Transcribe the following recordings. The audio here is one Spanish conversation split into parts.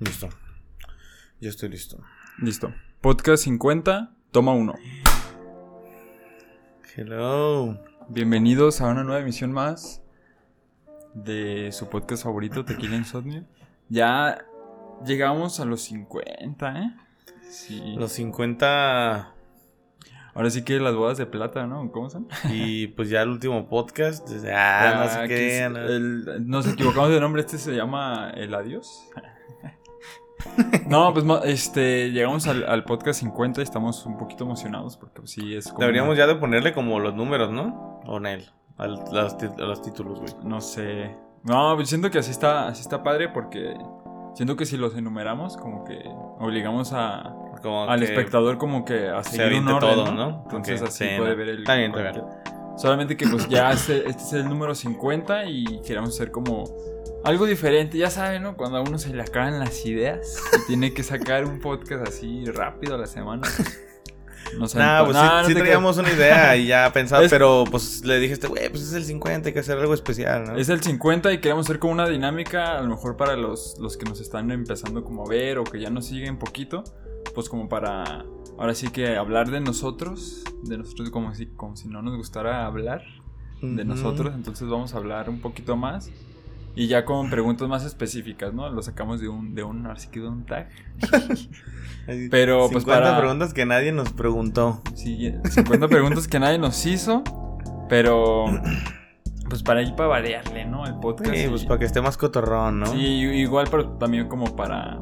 Listo. Ya estoy listo. Listo. Podcast 50, toma 1. Hello. Bienvenidos a una nueva emisión más de su podcast favorito, Tequila Insomnio. Ya llegamos a los 50, ¿eh? Sí. Los 50. Ahora sí que las bodas de plata, ¿no? ¿Cómo son? Y pues ya el último podcast. Ah, no sé qué. nos equivocamos de nombre. Este se llama El Adiós. No, pues este, llegamos al, podcast 50 y estamos un poquito emocionados porque pues, sí es como... Deberíamos ya de ponerle como los números, ¿no? O en él, a los, títulos, güey. No sé. No, pues siento que así está, así está padre porque siento que si los enumeramos como que obligamos a, al espectador como que a seguir un orden, todo, ¿no? Entonces así puede ver el... Está bien, está bien. Solamente que pues ya este, este es el número 50 y queremos hacer como algo diferente, ya saben, ¿no? Cuando a uno se le acaban las ideas y tiene que sacar un podcast así rápido a la semana. No sé. Nah, pues sí, teníamos una idea y ya pensado, pero pues le dije este, güey, pues es el 50, hay que hacer algo especial, ¿no? Es el 50 y queremos hacer como una dinámica, a lo mejor para los, los que nos están empezando como a ver o que ya nos siguen poquito, pues como para, ahora sí que hablar de nosotros, de nosotros como si, como si no nos gustara hablar de nosotros, entonces vamos a hablar un poquito más y ya con preguntas más específicas, ¿no? Lo sacamos de un, de un, así que de un tag. Pero pues para... preguntas que nadie nos preguntó. Sí, 50 preguntas que nadie nos hizo. Pero pues para ir para variarle, ¿no? El podcast. Sí, pues para que esté más cotorrón, ¿no? Sí, igual pero también como para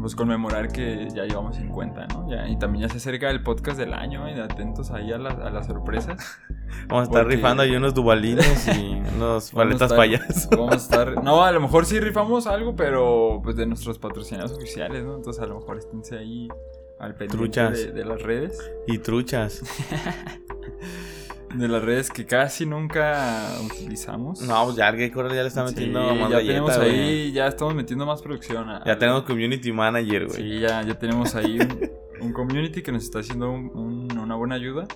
pues conmemorar que ya llevamos 50, ¿no? Ya, y también ya se acerca el podcast del año, ¿eh? atentos ahí a, las sorpresas. Vamos a estar rifando ahí unos dubalines y unos paletas payas. Vamos a estar. No, a lo mejor sí rifamos algo, pero pues de nuestros patrocinados oficiales, ¿no? Entonces a lo mejor esténse ahí al pendiente de, de las redes. Y truchas. de las redes que casi nunca utilizamos. No, pues ya el Coral ya le está metiendo más ya tenemos ahí, ya estamos metiendo más producción. ya tenemos community manager, güey. Sí, ya, ya tenemos ahí un, community que nos está haciendo una buena ayuda.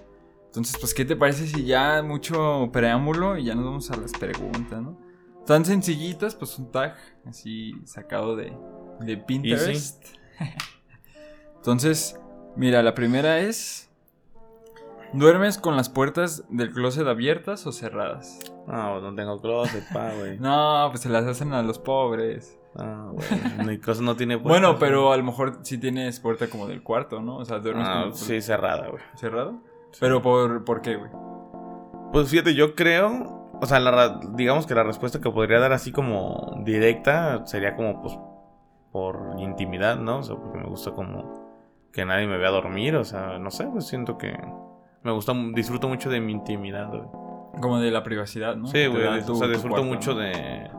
Entonces, pues, ¿qué te parece si ya mucho preámbulo y ya nos vamos a las preguntas, ¿no? Tan sencillitas, pues un tag así sacado de, de Pinterest. Entonces, mira, la primera es... ¿Duermes con las puertas del closet abiertas o cerradas? No, no tengo closet, pa, güey. no, pues se las hacen a los pobres. Ah, güey. Mi closet no tiene puerta. Bueno, pero a lo mejor sí tienes puerta como del cuarto, ¿no? O sea, duermes ah, Sí, cerrada, güey. ¿Cerrada? ¿Pero por, por qué, güey? Pues fíjate, yo creo. O sea, la, digamos que la respuesta que podría dar así como directa sería como, pues, por intimidad, ¿no? O sea, porque me gusta como que nadie me vea dormir. O sea, no sé, pues siento que me gusta, disfruto mucho de mi intimidad, güey. Como de la privacidad, ¿no? Sí, güey. O sea, disfruto mucho de.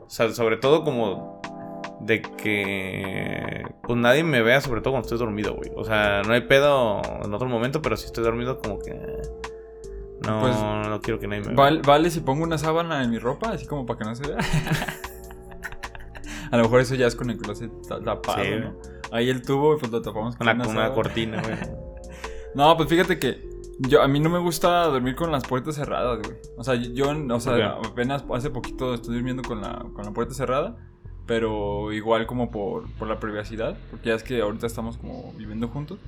O sea, sobre todo como. De que. Pues nadie me vea, sobre todo cuando estoy dormido, güey. O sea, no hay pedo en otro momento, pero si estoy dormido, como que. No, pues, no quiero que nadie me vea. Vale, si pongo una sábana en mi ropa, así como para que no se vea. A lo mejor eso ya es con el closet tapado, ¿no? Ahí el tubo, pues lo tapamos con una, una cortina, güey. no, pues fíjate que yo, a mí no me gusta dormir con las puertas cerradas, güey. O sea, yo, o sea, apenas hace poquito estoy durmiendo con la, con la puerta cerrada. Pero igual como por, por la privacidad. Porque ya es que ahorita estamos como viviendo juntos.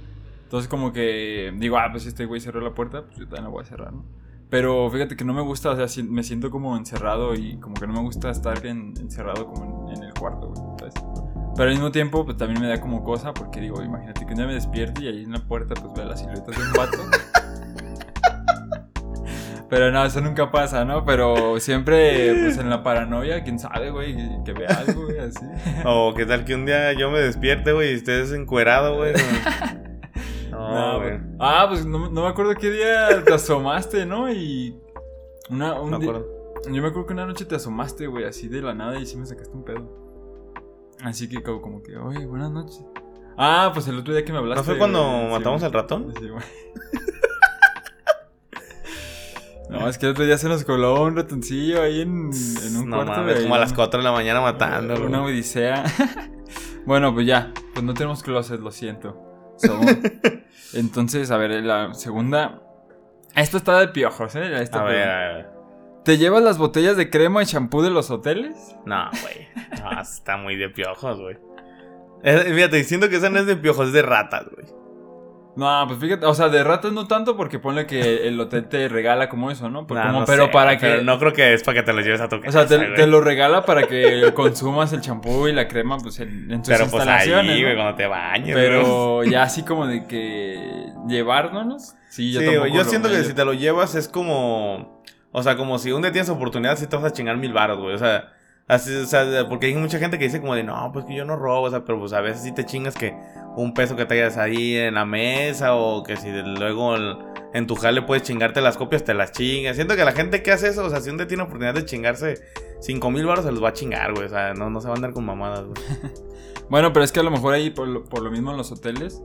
Entonces como que digo, ah, pues si este güey cerró la puerta, pues yo también la voy a cerrar, ¿no? Pero fíjate que no me gusta, o sea, me siento como encerrado y como que no me gusta estar encerrado como en, el cuarto, güey. Pero al mismo tiempo, pues también me da como cosa porque digo, imagínate que un día me despierte y ahí en la puerta pues veo la silueta de un vato. Pero no, eso nunca pasa, ¿no? Pero siempre, pues en la paranoia, quién sabe, güey, que, vea algo, güey, así. O qué tal que un día yo me despierte, güey, y estés encuerado, güey. No, güey. Ah, pues no, me acuerdo qué día te asomaste, ¿no? Y. Una, un acuerdo. Yo me acuerdo que una noche te asomaste, güey, así de la nada y sí me sacaste un pedo. Así que como, como que, oye, buenas noches. Ah, pues el otro día que me hablaste. ¿No fue cuando matamos al ratón? Sí, güey. No, es que el otro día se nos coló un ratoncillo ahí en, en un no, cuarto. como a las 4 de la mañana matándolo. Una odisea. bueno, pues ya. Pues no tenemos closet, lo siento. entonces, a ver, la segunda. Esto está de piojos, ¿eh? a ver, a ver. ¿Te llevas las botellas de crema y champú de los hoteles? No, güey. No, está muy de piojos, güey. Eh, fíjate, siento que esa no es de piojos, es de ratas, güey. No, pues fíjate, o sea, de ratas no tanto porque pone que el hotel te regala como eso, ¿no? Pues Nah, como- no pero sé, para pero que... no creo que es para que te lo lleves a tu casa. O sea, te, lo regala para que consumas el champú y la crema pues en, en tus Pero pues ahí, instalaciones, güey, ¿no? cuando te bañes, güey. Pero ya así como de que llevárnoslos, sí, yo Sí, tampoco yo siento que si te lo llevas es como. O sea, como si un día tienes oportunidad, sí te vas a chingar mil baros, güey. O sea, así, o sea, porque hay mucha gente que dice como de, no, pues que yo no robo, o sea, pero pues a veces sí te chingas que un peso que traigas ahí en la mesa o que si luego en tu jale puedes chingarte las copias, te las chingas. Siento que la gente que hace eso, o sea, si un día tiene oportunidad de chingarse cinco mil baros, se los va a chingar, güey. O sea, no, no se va a andar con mamadas, güey. Bueno, pero es que a lo mejor ahí por lo, por lo mismo en los hoteles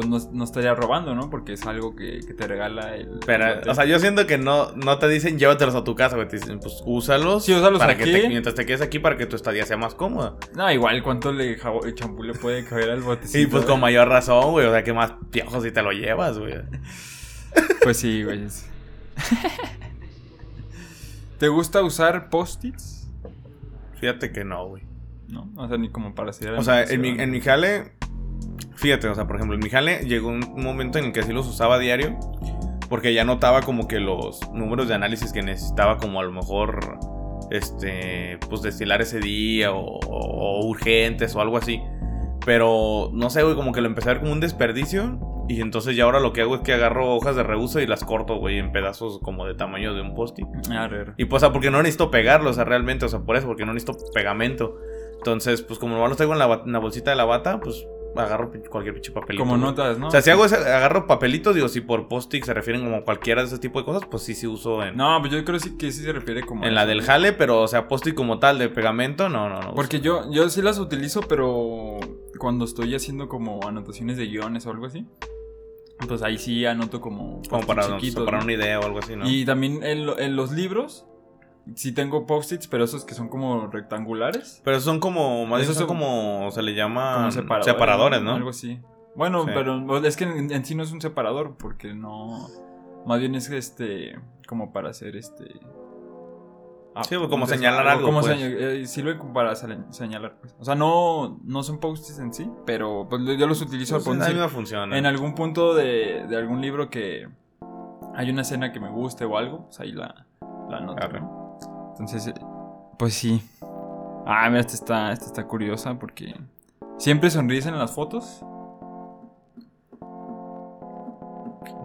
pues no, no estaría robando, ¿no? Porque es algo que, que te regala el... Pero, el o sea, yo siento que no, no te dicen llévatelos a tu casa, güey. Te dicen, pues úsalos. Sí, úsalos para que te- mientras te quedes aquí para que tu estadía sea más cómoda. No, igual, ¿cuánto le el champú le puede caber al botecito? Y pues güey? con mayor razón, güey. O sea, que más piojos si te lo llevas, güey. Pues sí, güey. ¿Te gusta usar post-its? Fíjate que no, güey. No, o sea, ni como para hacer... O sea, en mi, en mi jale. Fíjate, o sea, por ejemplo, en mi jale llegó un momento en el que sí los usaba a diario. Porque ya notaba como que los números de análisis que necesitaba, como a lo mejor. Este. Pues destilar ese día o, o urgentes o algo así. Pero no sé, güey, como que lo empecé a ver como un desperdicio. Y entonces ya ahora lo que hago es que agarro hojas de reuso y las corto, güey, en pedazos como de tamaño de un post-it. Ah. Y pues, o sea, porque no necesito pegarlo, o sea, realmente, o sea, por eso, porque no necesito pegamento. Entonces, pues como nomás los traigo en la, en la bolsita de la bata, pues agarro cualquier pinche papelito. Como notas, ¿no? O sea, si hago ese, agarro papelitos, digo, si por post-it se refieren como cualquiera de ese tipo de cosas, pues sí, sí uso en, No, pues yo creo sí que sí se refiere como... en la del jale, pero, o sea, post-it como tal, de pegamento, no, no, no. Porque yo, yo sí las utilizo, pero cuando estoy haciendo como anotaciones de guiones o algo así, pues ahí sí anoto como, como para, chiquitos, para ¿no? una idea o algo así, ¿no? Y también en, lo- en los libros, sí tengo post-its, pero esos que son como rectangulares. Pero son como, más Esos son como, se le llama separadores, separadores, ¿no? Algo así. Bueno, Sí. pero es que en, en sí no es un separador, porque no... Más bien es este, como para hacer este... ah, Sí, como señalar algo, Como pues. seña- eh, sirve como para señalar, pues. O sea, no, no son post-its en sí, pero pues, yo los utilizo Pues, decir, función. ¿no? en algún punto de, de algún libro que hay una escena que me guste o algo, pues ahí la, la anoto. Arre. ¿no? Entonces, eh, pues sí. Ah, mira, esta está, esta está curiosa porque siempre sonríes en las fotos.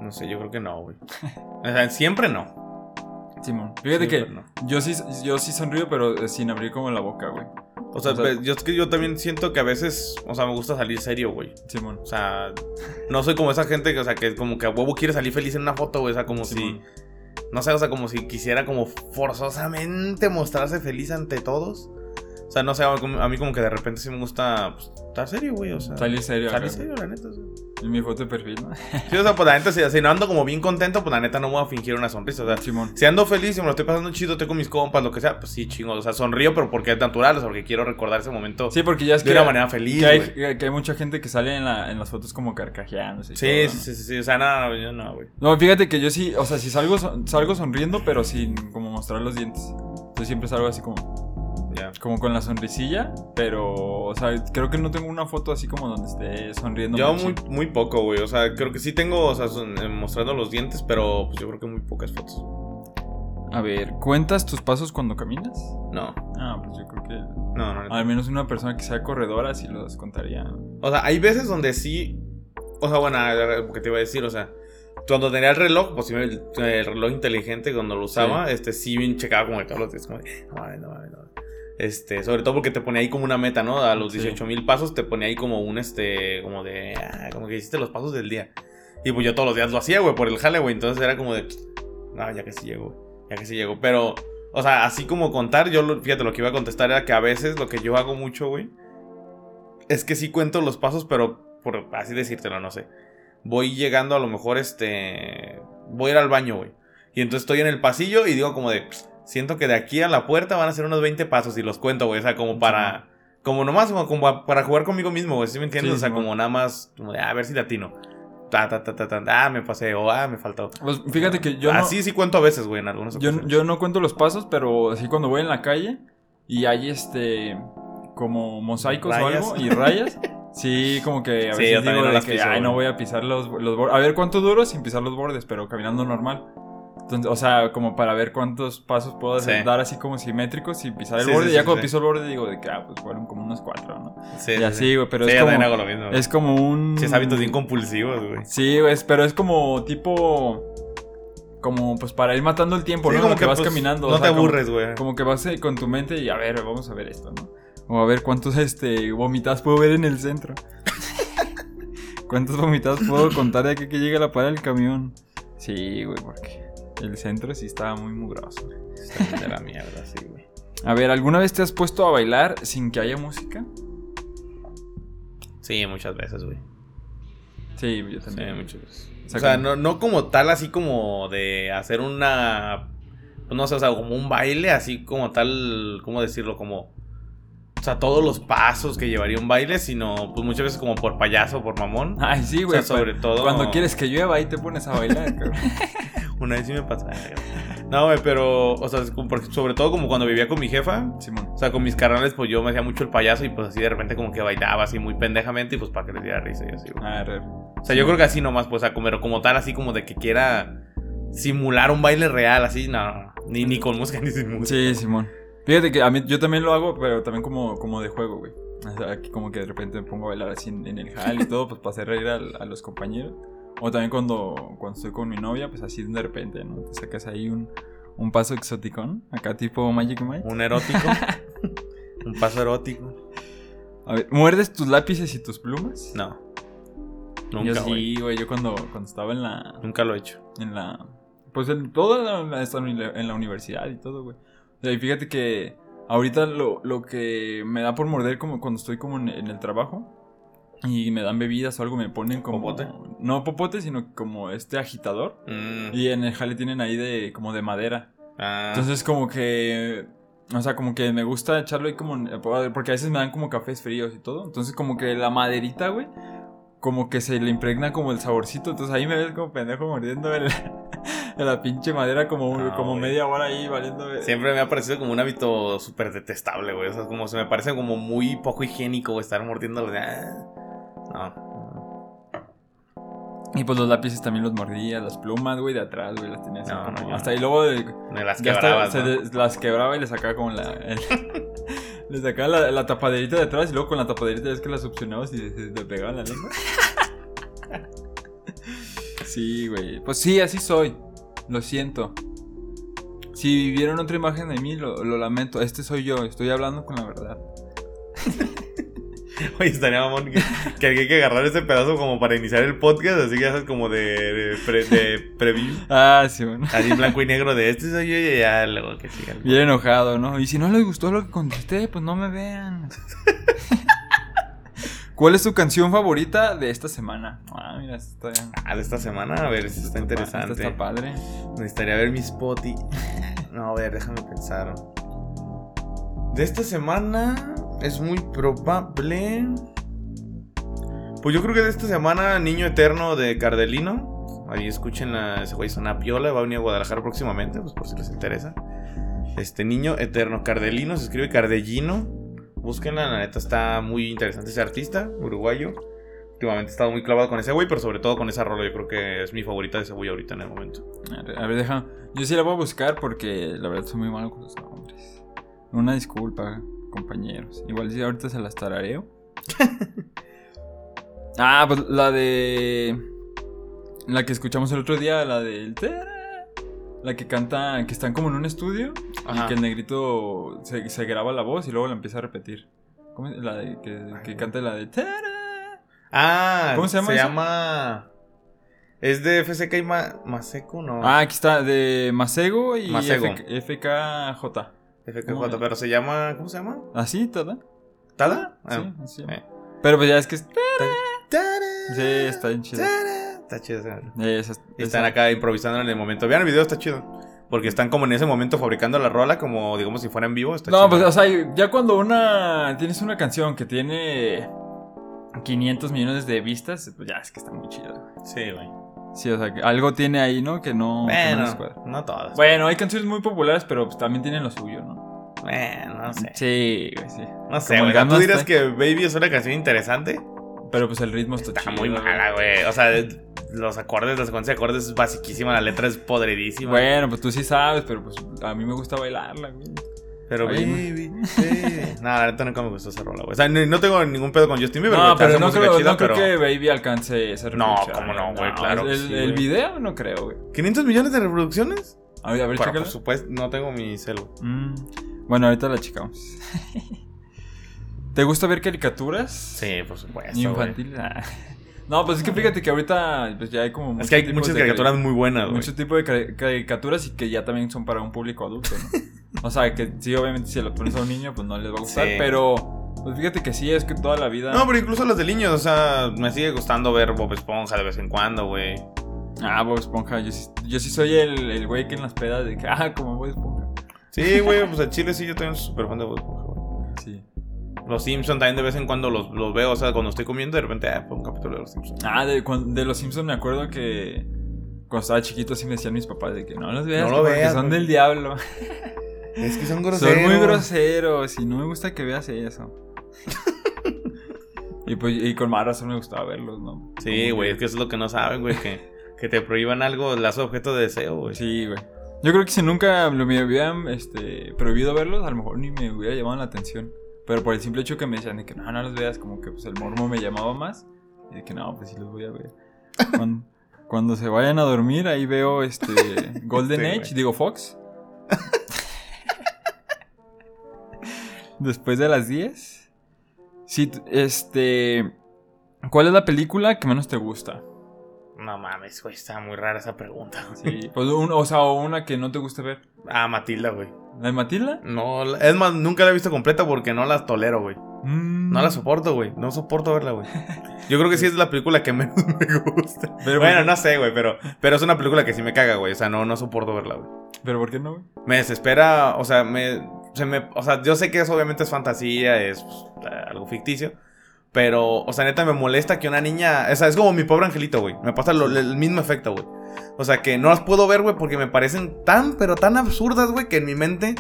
No sé, yo creo que no, güey. O sea, siempre no. Simón, fíjate que no. yo sí, yo sí sonrío, pero eh, sin abrir como la boca, güey. O sea, O sea- pues, yo es que yo también siento que a veces, o sea, me gusta salir serio, güey. Simón. O sea, no soy como esa gente que, o sea, que como que a huevo quiere salir feliz en una foto, güey. O sea, como Simón. si, no sé, o sea, como si quisiera como forzosamente mostrarse feliz ante todos. O sea, no sé, a mí- como que de repente sí me gusta pues, estar serio, güey. O sea, Salir serio. Salir acá. serio, la neta. sea. En mi foto de perfil, ¿no? Sí, o sea, pues la neta, si, si no ando como bien contento, pues la neta no voy a fingir una sonrisa. O sea, Simón. si ando feliz y me lo estoy pasando chido, estoy con mis compas, lo que sea, pues sí, chingo. O sea, sonrío, pero porque es natural, o sea, porque quiero recordar ese momento Sí, porque ya es de que, una manera feliz, que, hay, güey. que hay mucha gente que sale en, la- en las fotos como carcajeándose. y Sí, todo, sí, ¿no? sí, sí, sí, o sea, no, no, yo no, güey. No, fíjate que yo sí, o sea, si salgo, salgo sonriendo, pero sin como mostrar los dientes. Entonces siempre salgo así como. Como con la sonrisilla, pero, o sea, creo que no tengo una foto así como donde esté sonriendo. Yo muy, muy poco, güey. O sea, creo que sí tengo, o sea, son- eh, mostrando los dientes, pero pues yo creo que muy pocas fotos. A ver, ¿cuentas tus pasos cuando caminas? No, Ah, pues yo creo que no, no. al menos una persona que sea corredora sí los contaría. O sea, hay veces donde sí. O sea, bueno, que te iba a decir, o sea, cuando tenía el reloj, pues sí, el, el reloj inteligente, cuando lo usaba, este sí bien checaba como de todos los días, como de, no mames, no mames, no mames. Este, sobre todo porque te ponía ahí como una meta, ¿no? A los Sí. 18 mil pasos te ponía ahí como un, este, como de, ah, como que hiciste los pasos del día. Y pues yo todos los días lo hacía, güey, por el jale, güey. Entonces era como de, no, ya que sí llegó, ya que sí llegó. Pero, o sea, así como contar, yo, lo- fíjate, lo que iba a contestar era que a veces lo que yo hago mucho, güey, es que sí cuento los pasos, pero por así decírtelo, no sé. Voy llegando a lo mejor, este, voy a ir al baño, güey. Y entonces estoy en el pasillo y digo como de, siento que de aquí a la puerta van a ser unos 20 pasos y los cuento, güey. O sea, como para, como nomás, como, como para jugar conmigo mismo, güey. ¿Sí me entiendes? Sí, o sea, como nada más, como de, "Ah, a ver si latino. Ta, ta, ta, ta, ta, ah, me pasé, o ah, me faltó. Pues fíjate que yo no... Así sí cuento a veces, güey, en algunos Yo, yo no cuento los pasos, pero así cuando voy en la calle y hay este como mosaicos o algo y rayas, Sí, como que a Sí, veces yo digo no de que, piso, ay, no voy a pisar los, los bordes. A ver cuánto duro sin pisar los bordes, pero caminando normal. Entonces, o sea, como para ver cuántos pasos puedo hacer- Sí. dar así como simétricos sin pisar el Sí, borde. sí, y ya cuando piso el borde digo de que, ah, pues fueron como unos cuatro, ¿no? Sí, y sí, así, sí. güey, pero es como... también hago lo mismo. Es como un... Sí, es hábitos bien compulsivos, güey. Sí, güey, pero es como tipo... Como pues para ir matando el tiempo, ¿no? como que, vas pues, caminando. No o sea, te aburres, güey. Como que vas eh, con tu mente y a ver, vamos a ver esto, ¿no? O a ver cuántos este, vomitadas puedo ver en el centro. ¿Cuántas vomitadas puedo contar de aquí que llegue a la parada del camión? Sí, güey, porque el centro sí estaba muy mugroso. Está de la mierda, sí, güey. A ver, ¿alguna vez te has puesto a bailar sin que haya música? Sí, muchas veces, güey. Sí, yo Sí, también. muchas veces. O O sea, como- no, no como tal, así como de hacer una. pues no sé, o sea, como un baile, así como tal. ¿Cómo decirlo? Como. O sea, todos los pasos que llevaría un baile, sino pues muchas veces como por payaso, por mamón. Ay, sí, O güey. sea, sobre todo- Cuando quieres que llueva, ahí te pones a bailar, cabrón. Una vez sí me pasó. No, güey, pero. O sea, sobre todo como cuando vivía con mi jefa. Simón. O sea, con mis carnales, pues yo me hacía mucho el payaso y pues así de repente como que bailaba así muy pendejamente y pues para que les diera risa y así, güey. A ver. O sea, yo creo que así nomás, pues, o sea, como, pero como tal, así como de que quiera simular un baile real, así, no, no, no. Ni, ni con música ni sin música. Sí, Simón. Fíjate que a mí yo también lo hago, pero también como, como de juego, güey. O sea, aquí como que de repente me pongo a bailar así en, en el hall y todo, pues para hacer reír al- a, los compañeros. O también cuando, cuando estoy con mi novia, pues así de repente, ¿no? Te sacas ahí un, un paso exoticón, acá tipo Magic Mike. Un erótico. un paso erótico. A ver, ¿muerdes tus lápices y tus plumas? No. yo Nunca, güey. sí, güey. Yo cuando, cuando estaba en la, Nunca lo he hecho. en la pues en toda la, en la universidad y todo, güey. Y fíjate que ahorita lo, lo que me da por morder como cuando estoy como en, en el trabajo y me dan bebidas o algo, me ponen como ¿Popote? no popote, sino como este agitador Mm. y en el jale tienen ahí de como de madera. Ah, Entonces como que o sea, como que me gusta echarlo ahí como porque a veces me dan como cafés fríos y todo. Entonces como que la maderita, güey, como que se le impregna como el saborcito. Entonces ahí me ves como pendejo mordiendo el, la pinche madera como, No, como media hora ahí valiendo. Siempre me ha parecido como un hábito súper detestable, güey. O sea, como se me parece como muy poco higiénico güey, estar mordiendo. No. Y pues los lápices también los mordía, las plumas, güey, de atrás, güey, las tenía así No, como- no, hasta ahí luego de, Me las se ¿no? las quebraba y le sacaba como la... el- le sacaba la, la tapaderita de atrás y luego con la tapaderita es que la succionabas y se te pegaba la lengua. Sí, güey. Pues sí, así soy. Lo siento. Si vieron otra imagen de mí, lo, lo lamento. Este soy yo, estoy hablando con la verdad. Oye, estaría mamón que, que hay que agarrar ese pedazo como para iniciar el podcast, así que sabes como de, de, pre- de preview. Ah, sí, bueno. Así blanco y negro de este soy yo y ya luego que siga. el- Bien enojado, ¿no? Y si no les gustó lo que contesté, pues no me vean. ¿Cuál es tu canción favorita de esta semana? Ah, mira, esta está, Ah, de esta semana, a ver si está interesante. esta está padre. Necesitaría ver mi spot y... No, a ver, déjame pensar. De esta semana es muy probable... Pues yo creo que de esta semana Niño Eterno de Cardelino. Ahí escuchen ese güey, suena piola. Va a venir a Guadalajara próximamente, pues por si les interesa. Este Niño Eterno Cardelino, se escribe Cardellino. Búsquenla, la neta está muy interesante ese artista, uruguayo. Últimamente he estado muy clavado con ese güey, pero sobre todo con esa rola. Yo creo que es mi favorita de ese güey ahorita en el momento. A ver, a deja. Yo sí la voy a buscar porque la verdad soy muy malo con los nombres. Una disculpa, compañeros. Igual si ahorita se las tarareo. ah, pues la de. La que escuchamos el otro día, la del. La que canta, que están como en un estudio Ajá. y que el negrito se, se graba la voz y luego la empieza a repetir. ¿Cómo es? La de que, que canta la de. Ah, ¿Cómo se llama Se llama. Es de FCK y Ma- Maseco, ¿no? Ah, aquí está, de Masego y Masego. FK FKJ. FKJ, ¿cómo? pero se llama. ¿Cómo se llama? ¿Así, toda? ¿Tada? Sí, Ah, así. eh. Pero pues ya es que. es- Tada, Sí, está bien chido. tada. Está chido. esa- Esa- Y están acá improvisando en el momento. Vean el video, está chido. Porque están como en ese momento fabricando la rola, como digamos si fuera en vivo. Está No, chido. pues, o sea, ya cuando una. Tienes una canción que tiene. 500 millones de vistas, pues ya es que está muy chido. Sí, güey. Sí, o sea, que algo tiene ahí, ¿no? Que no. que no. Bueno, no todas. Bueno, hay canciones muy populares, pero pues, también tienen lo suyo, ¿no? Bueno, no sé. Sí, güey, sí. No sé, güey. ¿Tú dirás que Baby es una canción interesante? Pero pues el ritmo está, Está chido, muy mala, güey. O sea, los acordes, la secuencia de acordes es basiquísima, la letra es podridísima. Bueno, pues tú sí sabes, pero pues a mí me gusta bailarla, güey. Pero baby, baby. No, la neta nunca me gustó esa rola, güey. O sea, no, no tengo ningún pedo con Justin Bieber. No, pero no creo, chida, no creo que Baby alcance esa No, cómo no, güey, claro El, sí, video no creo, güey. ¿500 millones de reproducciones? A ver, a ver, por supuesto, no tengo mi celu. Mm, Bueno, ahorita la checamos. ¿Te gusta ver caricaturas? Sí, por supuesto. güey. Infantiles. No, pues es que fíjate que ahorita pues ya hay como Es que hay muchas caricaturas cari- muy buenas, güey. Muchos tipos de cari- caricaturas y que ya también son para un público adulto, ¿no? o sea, que sí, obviamente si lo pones a un niño, pues no les va a gustar, Sí. pero pues fíjate que sí, es que toda la vida... No, pero incluso las de niños, o sea, me sigue gustando ver Bob Esponja de vez en cuando, güey. Ah, Bob Esponja, yo sí, yo sí soy el, el güey que en las pedas de que, ah, como Bob Esponja. Sí, güey, pues a Chile sí, yo también soy súper fan de Bob Esponja. Los Simpsons también de vez en cuando los, los veo, o sea, cuando estoy comiendo, de repente, ah, pongo un capítulo de los Simpsons. Ah, de, de los Simpsons me acuerdo que cuando estaba chiquito así me decían mis papás de que no los veas, No lo porque veas, son del diablo. Es que son Son muy groseros y no me gusta que veas eso. y pues y con más razón me gustaba verlos, ¿no? Sí, güey, que- es que eso es lo que no saben, güey, que, que te prohíban algo, las objeto de deseo, güey. Sí, güey. Yo creo que si nunca lo me hubieran este, prohibido verlos, a lo mejor ni me hubiera llamado la atención. Pero por el simple hecho que me decían de que no, no los veas, como que pues el mormo me llamaba más. Y de que no, pues sí los voy a ver. Cuando, cuando se vayan a dormir, ahí veo este Golden Sí, Age, güey. digo Fox. Después de las 10. Sí, este. ¿Cuál es la película que menos te gusta? No mames, güey, está muy rara esa pregunta. güey. Sí, pues un- o sea, una que no te guste ver. Ah, Matilda, güey. ¿La de Matilda? No, es más, nunca la he visto completa porque no la tolero, güey. Mm. No la soporto, güey. No soporto verla, güey. Yo creo que sí es la película que menos me gusta. Pero, bueno, no sé, güey, pero, pero es una película que sí me caga, güey. O sea, no, no soporto verla, güey. ¿Pero por qué no, güey? Me desespera, o sea, me, se me, o sea, yo sé que eso obviamente es fantasía, es pues, algo ficticio, pero, o sea, neta me molesta que una niña, o sea, es como mi pobre angelito, güey, me pasa lo- el mismo efecto, güey. O sea, que no las puedo ver, güey, porque me parecen tan, pero tan absurdas, güey, que en mi mente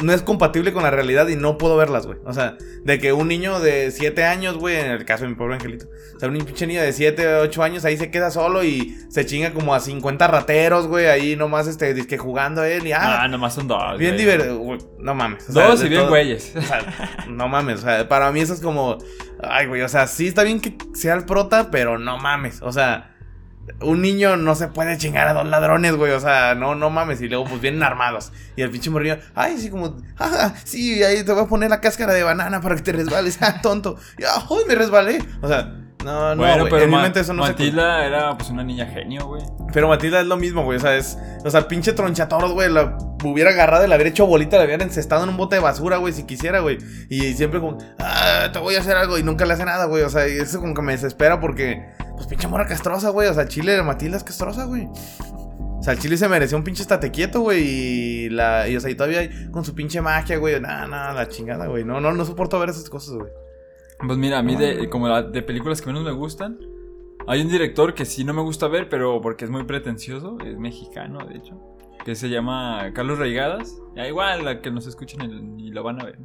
no es compatible con la realidad y no puedo verlas, güey. O sea, de que un niño de 7 años, güey, en el caso de mi pobre angelito, o sea, un pinche niño de 7, 8 años ahí se queda solo y se chinga como a 50 rateros, güey, ahí nomás, este, disque jugando él y, ah, Ah, nomás son dos. Bien divertido, güey, no mames. o sea, Dos y bien todo- güeyes. O sea, no mames, o sea, para mí eso es como, ay, güey, o sea, sí está bien que sea el prota, pero no mames, o sea, un niño no se puede chingar a dos ladrones, güey, o sea, no, no mames, y luego pues vienen armados, y el pinche morrillo, ay, sí, como, ah, sí, ahí te voy a poner la cáscara de banana para que te resbales, ah, tonto, y, ah, ay, me resbalé, o sea, no, no, bueno, pero en mi mente eso no se... Matilda era pues una niña genio, güey. Pero Matilda es lo mismo, güey. O sea, es. O sea, el pinche tronchatoros, güey. La hubiera agarrado y la hubiera hecho bolita, la hubiera encestado en un bote de basura, güey, si quisiera, güey. Y siempre como, ah, te voy a hacer algo. Y nunca le hace nada, güey. O sea, eso como que me desespera porque. Pues pinche mora castrosa, güey. O sea, Chile de Matilda es castrosa, güey. O sea, el Chile se mereció un pinche estate quieto, güey. Y la. Y o sea, y todavía con su pinche magia, güey. Nada, nada, la chingada, güey. No, no, no soporto ver esas cosas, güey. Pues mira, a mí de, como la- de películas que menos me gustan, hay un director que sí no me gusta ver, pero porque es muy pretencioso, es mexicano, de hecho, que se llama Carlos Reigadas. Ya igual, la que nos escuchen y, lo van a ver.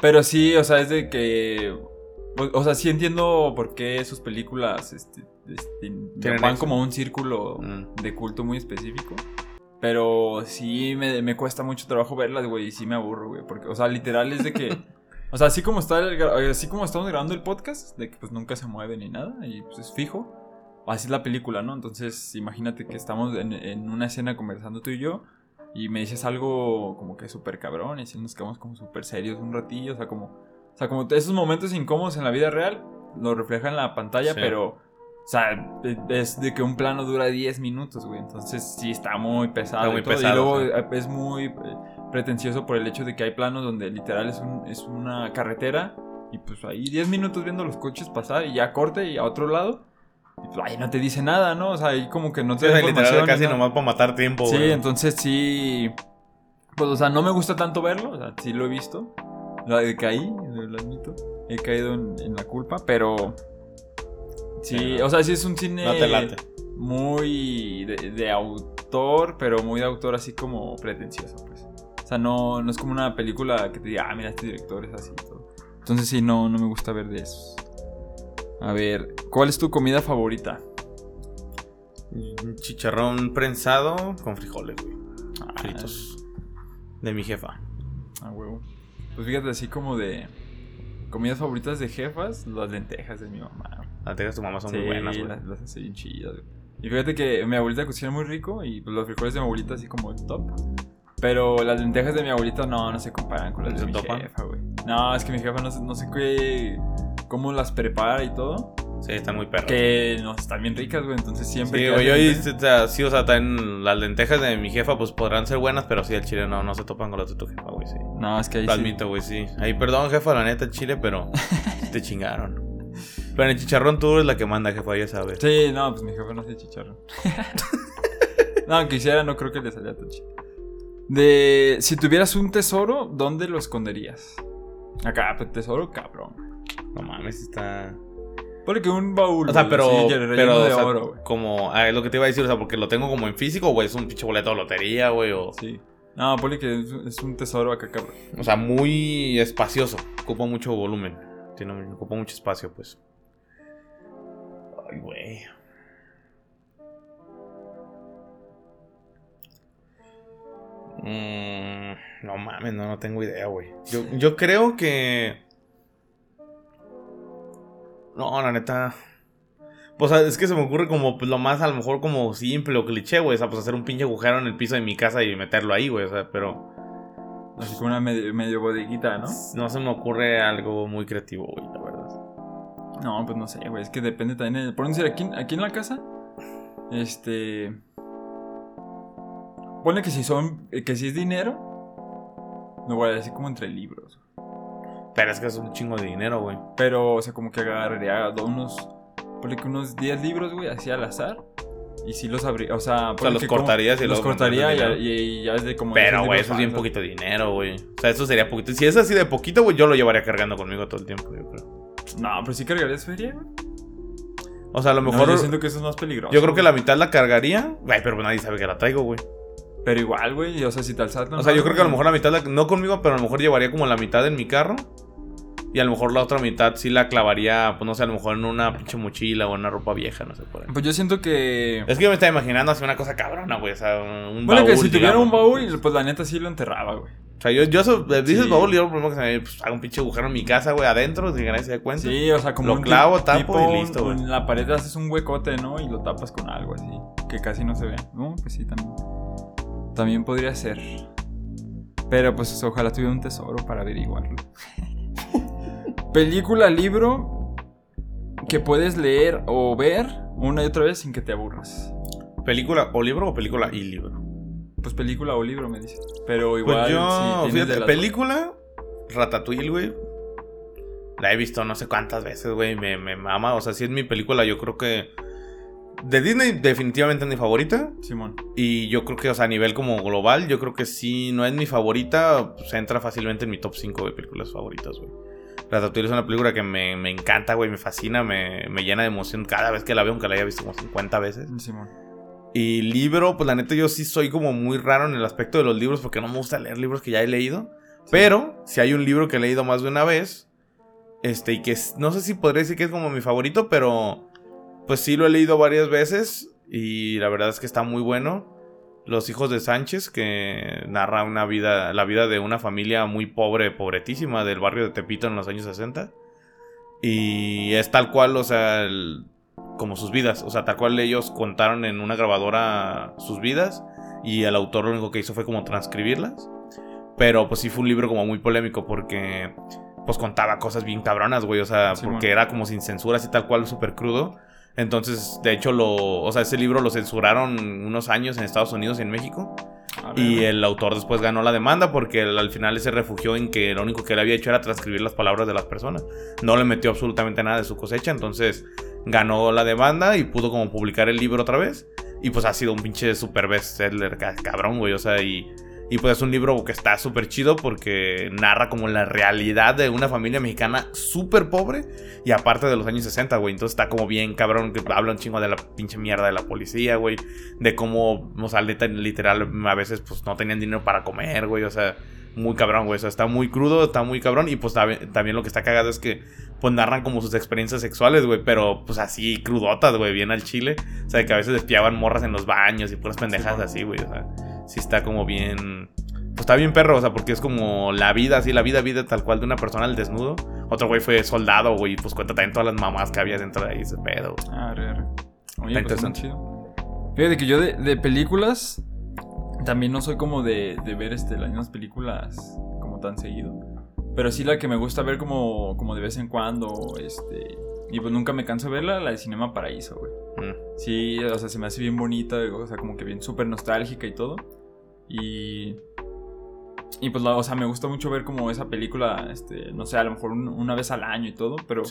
Pero sí, o sea, es de que... O, o sea, sí entiendo por qué sus películas este, este, van eso. como a un círculo Mm. de culto muy específico. Pero sí me, me cuesta mucho trabajo verlas, güey, y sí me aburro, güey. Porque, o sea, literal es de que... O sea, así como, está el gra- así como estamos grabando el podcast, de que pues nunca se mueve ni nada, y pues es fijo. Así es la película, ¿no? Entonces, imagínate que estamos en, en una escena conversando tú y yo, y me dices algo como que súper cabrón, y así nos quedamos como súper serios un ratillo, o sea, como... O sea, como esos momentos incómodos en la vida real, lo refleja en la pantalla, Sí. pero... O sea, es de que un plano dura 10 minutos, güey. Entonces sí está muy pesado. Está muy y todo. pesado, Y luego sí. eh, es muy eh, pretencioso por el hecho de que hay planos donde literal es, un- es una carretera. Y pues ahí 10 minutos viendo los coches pasar y ya corte y a otro lado. Y pues ahí no te dice nada, ¿no? O sea, ahí como que no te da literal, información. casi nomás para matar tiempo, Sí, güey. entonces sí. Pues, o sea, no me gusta tanto verlo. O sea, sí lo he visto. Lo de caí, lo admito. He caído en, en la culpa, pero. Sí, Sí, no. o sea, sí es un cine. No te late. Muy de, de autor, pero muy de autor así como pretencioso, pues. O sea, no, no es como una película que te diga, ah, mira, este director es así y todo. Entonces sí, no, no me gusta ver de esos. A ver, ¿cuál es tu comida favorita? Un chicharrón prensado con frijoles, güey. Ah, Fritos. De mi jefa. Ah, huevo. Pues fíjate, así como de comidas favoritas de jefas, las lentejas de mi mamá. Las de tu mamá son sí, muy buenas, güey. las, las hace bien chidas, güey. Y fíjate que mi abuelita cocina muy rico y pues, los frijoles de mi abuelita así como el top. Pero las lentejas de mi abuelita no, no se comparan con las ¿No de mi topan? jefa, güey. No, es que mi jefa no, sé- no sé qué, cómo las prepara y todo. Sí, están muy perras. Que no, están bien ricas, güey. Entonces siempre... Sí, güey, yo y- o sea, sí, o sea, también las lentejas de mi jefa, pues podrán ser buenas, pero sí, el chile no, no se topan con las de tu jefa, güey, sí. No, es que ahí Lo sí. admito, güey, sí. Ahí, perdón, jefa, la neta, el chile, pero te chingaron. Pero en el chicharrón tú eres la que manda, jefa, ya sabes. Sí, no, pues mi jefa no hace chicharrón. no, aunque hiciera, no creo que le saliera tan chido. De. Si tuvieras un tesoro, ¿dónde lo esconderías? Acá, pues tesoro, cabrón. No mames, está... Porque un baúl. O sea, pero, relleno pero, de o sea, oro, güey. como, ah, es lo que te iba a decir, o sea, porque lo tengo como en físico, güey, es un pinche boleto de lotería, güey, o, Sí. No, ponle que es, es un tesoro acá, cabrón. o sea, muy espacioso, ocupa mucho volumen, tiene, ocupa mucho espacio, pues. Ay, güey. Mm, no mames, no, no tengo idea, güey. Yo, yo creo que... No, la neta... Pues es que se me ocurre como pues, lo más a lo mejor como simple o cliché, güey. O sea, pues hacer un pinche agujero en el piso de mi casa y meterlo ahí, güey. O sea, pero Así como una medio, medio bodeguita, ¿no? no se me ocurre algo muy creativo, güey, la verdad. No, pues no sé, güey. Es que depende también. de- Por decir, aquí, aquí en la casa. Este. Ponle que si son. Que si es dinero. Lo voy a decir como entre libros. Pero es que es un chingo de dinero, güey. Pero, o sea, como que agarraría unos. Ponle que unos 10 libros, güey, así al azar. Y sí los abría. O sea, ponle los que como- cortarías y los cortaría y, ya es de como. Pero, güey, eso es bien poquito dinero, güey. O sea, eso sería poquito. Si es así de poquito, güey, yo lo llevaría cargando conmigo todo el tiempo, yo creo. No, pero sí cargarías feria, güey. O sea, a lo No, mejor. yo yo, siento que eso es más peligroso. creo que la mitad la cargaría. Güey, pero nadie sabe que la traigo, güey. Pero igual, güey. O sea, si te alzatan. O sea, yo creo que a lo mejor la mitad, la- no conmigo, pero a lo mejor llevaría como la mitad en mi carro. Y a lo mejor la otra mitad sí la clavaría, pues no sé, a lo mejor en una pinche mochila o en una ropa vieja, no sé por ahí. Pues yo siento que. Es que yo me estaba imaginando así una cosa cabrona, güey. O sea, un Bueno, baúl. que si tuviera un digamos. baúl, pues la neta sí lo enterraba, güey. O sea, yo, yo eso, dices Sí. baúl yo lo primero que se me pues, hago un pinche agujero en mi casa, güey, adentro, sin que nadie se dé cuenta. Sí, o sea, como Lo un clavo, tapo tipo y un- listo, güey. En la pared haces un huecote, ¿no? Y lo tapas con algo así, que casi no se ve. No, pues sí, también. También podría ser. Pero pues ojalá tuviera un tesoro para averiguarlo. Película, libro que puedes leer o ver una y otra vez sin que te aburras. ¿Película o libro o película y libro? Pues película o libro, me dice. Pero igual, Pues yo, fíjate, de película, Ratatouille, güey. La he visto no sé cuántas veces, güey. Me, me mama. O sea, si es mi película, yo creo que. De Disney, definitivamente es mi favorita. Simón. Y yo creo que, o sea, a nivel como global, yo creo que si no es mi favorita, pues entra fácilmente en mi top 5 de películas favoritas, güey. Ratatouille es una película que me, me encanta, güey, me fascina, me, me llena de emoción cada vez que la veo, aunque la haya visto como 50 veces. Simón. Y libro, pues la neta yo sí soy como muy raro en el aspecto de los libros porque no me gusta leer libros que ya he leído. Pero si hay un libro que he leído más de una vez, este, y que es- no sé si podría decir que es como mi favorito, pero pues sí lo he leído varias veces y la verdad es que está muy bueno. Los hijos de Sánchez, que narra una vida, la vida de una familia muy pobre, pobretísima del barrio de Tepito en los años 60. Y es tal cual, o sea, el- como sus vidas. O sea, tal cual ellos contaron en una grabadora sus vidas. Y el autor lo único que hizo fue como transcribirlas. Pero pues sí fue un libro como muy polémico porque pues contaba cosas bien cabronas, güey. O sea, Sí, porque era como sin censura, así tal cual, súper crudo. Entonces, de hecho, lo, o sea, ese libro lo censuraron unos años en Estados Unidos y en México. A ver, Y el autor después ganó la demanda porque él, al final se refugió en que lo único que él había hecho era transcribir las palabras de las personas. No le metió absolutamente nada de su cosecha, entonces ganó la demanda y pudo como publicar el libro otra vez. Y pues ha sido un pinche super bestseller, ca- cabrón, güey. O sea, y, y pues es un libro que está súper chido porque narra como la realidad de una familia mexicana súper pobre y aparte de los años 60, güey. Entonces está como bien cabrón que habla un chingo de la pinche mierda de la policía, güey de cómo, o sea, lit- literal, a veces pues no tenían dinero para comer, güey, o sea, muy cabrón, güey. O sea, está muy crudo, está muy cabrón. Y pues también lo que está cagado es que pues narran como sus experiencias sexuales, güey. Pero pues así crudotas, güey, bien al chile. O sea, que a veces despiaban morras en los baños y puras pendejas así, güey. O sea, sí está como bien. Pues está bien perro, o sea, porque es como la vida, así, la vida, vida tal cual de una persona al desnudo. Otro güey fue soldado, güey, pues cuenta también todas las mamás que había dentro de ahí, ese pedo. Güey. Ah, re, re. Oye, pues está chido. Fíjate que yo de, de películas también no soy como de, de ver este, las mismas películas como tan seguido. Pero sí la que me gusta ver como, como de vez en cuando, este... Y pues nunca me canso de verla, la de Cinema Paraíso, güey. Mm. Sí, o sea, se me hace bien bonita, o sea, como que bien súper nostálgica y todo. Y... Y pues, la, o sea, me gusta mucho ver como esa película, este, no sé, a lo mejor una vez al año y todo, pero...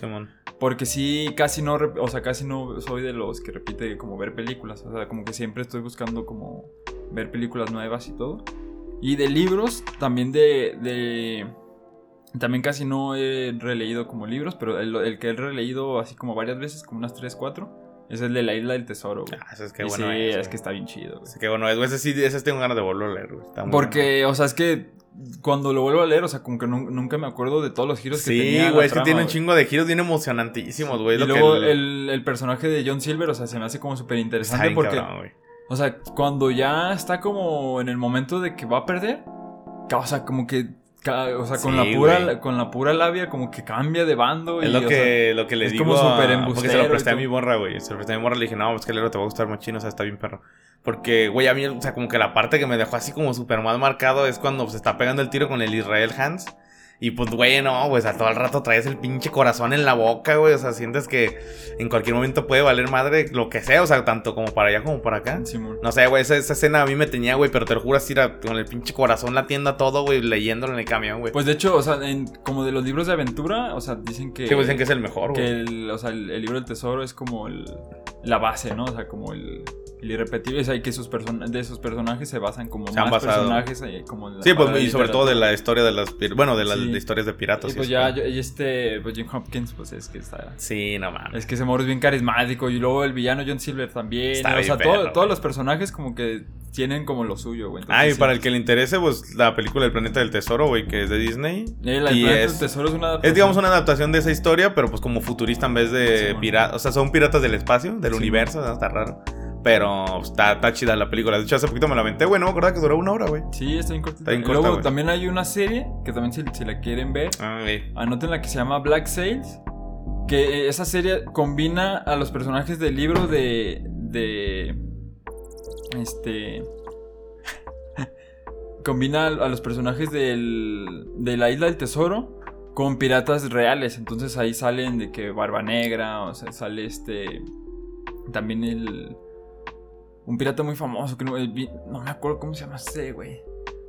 Porque sí, casi no, o sea, casi no soy de los que repite como ver películas, o sea, como que siempre estoy buscando como ver películas nuevas y todo. Y de libros, también de, de... También casi no he releído como libros, pero el, que he releído así como varias veces, como unas 3, 4, es el de la Isla del Tesoro, Ah, es que bueno sí, es, que está bien chido, Es que bueno es, Ese sí, ese tengo ganas de volverlo a leer, güey. Porque, o sea, es que cuando lo vuelvo a leer, o sea, como que nunca me acuerdo de todos los giros que tenía. Sí, güey, es que tiene un chingo de giros bien emocionantísimos, güey. Y luego el... El, personaje de John Silver, o sea, se me hace como súper interesante porque... o sea, cuando ya está como en el momento de que va a perder, o sea, como que o sea, con, la pura, con la pura labia, como que cambia de bando. Es lo, que, lo que le es digo. como súper Porque se lo presté a mi morra, güey. Se lo presté a mi morra. Le dije, no, es que el te va a gustar chino, o sea, está bien perro. Porque, güey, a mí, o sea, como que la parte que me dejó así como súper mal marcado es cuando se está pegando el tiro con el Israel Hans. Y pues, güey, no, pues a todo el rato traes el pinche corazón en la boca, güey. O sea, sientes que en cualquier momento puede valer madre lo que sea. O sea, tanto como para allá como para acá. no sé, güey, esa, escena a mí me tenía, güey. Pero te lo juro así, con el pinche corazón latiendo a todo, güey, leyéndolo en el camión, güey. Pues de hecho, o sea, como de los libros de aventura, o sea, dicen que. Sí, pues dicen que es el mejor, güey. Que el, o sea, el, el libro del tesoro es como el, la base, ¿no? O sea, como el el irrepetible es ahí que sus de esos personajes se basan como se más personajes eh, como sí pues y sobre todo de la historia de las bueno de las historias de piratas y pues ya y este pues Jim Hopkins pues es que está sí no mames. es que ese morro es bien carismático y luego el villano John Silver también o sea todos los personajes como que tienen como lo suyo güey ah y para el que le interese pues la película El planeta del tesoro güey que es de Disney el planeta del tesoro es una adaptación. es digamos una adaptación. de esa historia pero pues como futurista en vez de piratas o sea son piratas del espacio del universo está raro pero está, está, chida la película. De hecho, hace poquito me la aventé, güey. No me acordaba que duró una hora, güey. Sí, está bien cortita. Está bien Luego también hay una serie que también si, la quieren ver. Ah, Anoten la que se llama Black Sails. Que esa serie combina a los personajes del libro de. de. Este. combina a los personajes del, de la isla del tesoro con piratas reales. Entonces ahí salen de que Barba Negra, o sea, sale este. También el. Un pirata muy famoso, que no, me acuerdo cómo se llama ese, güey.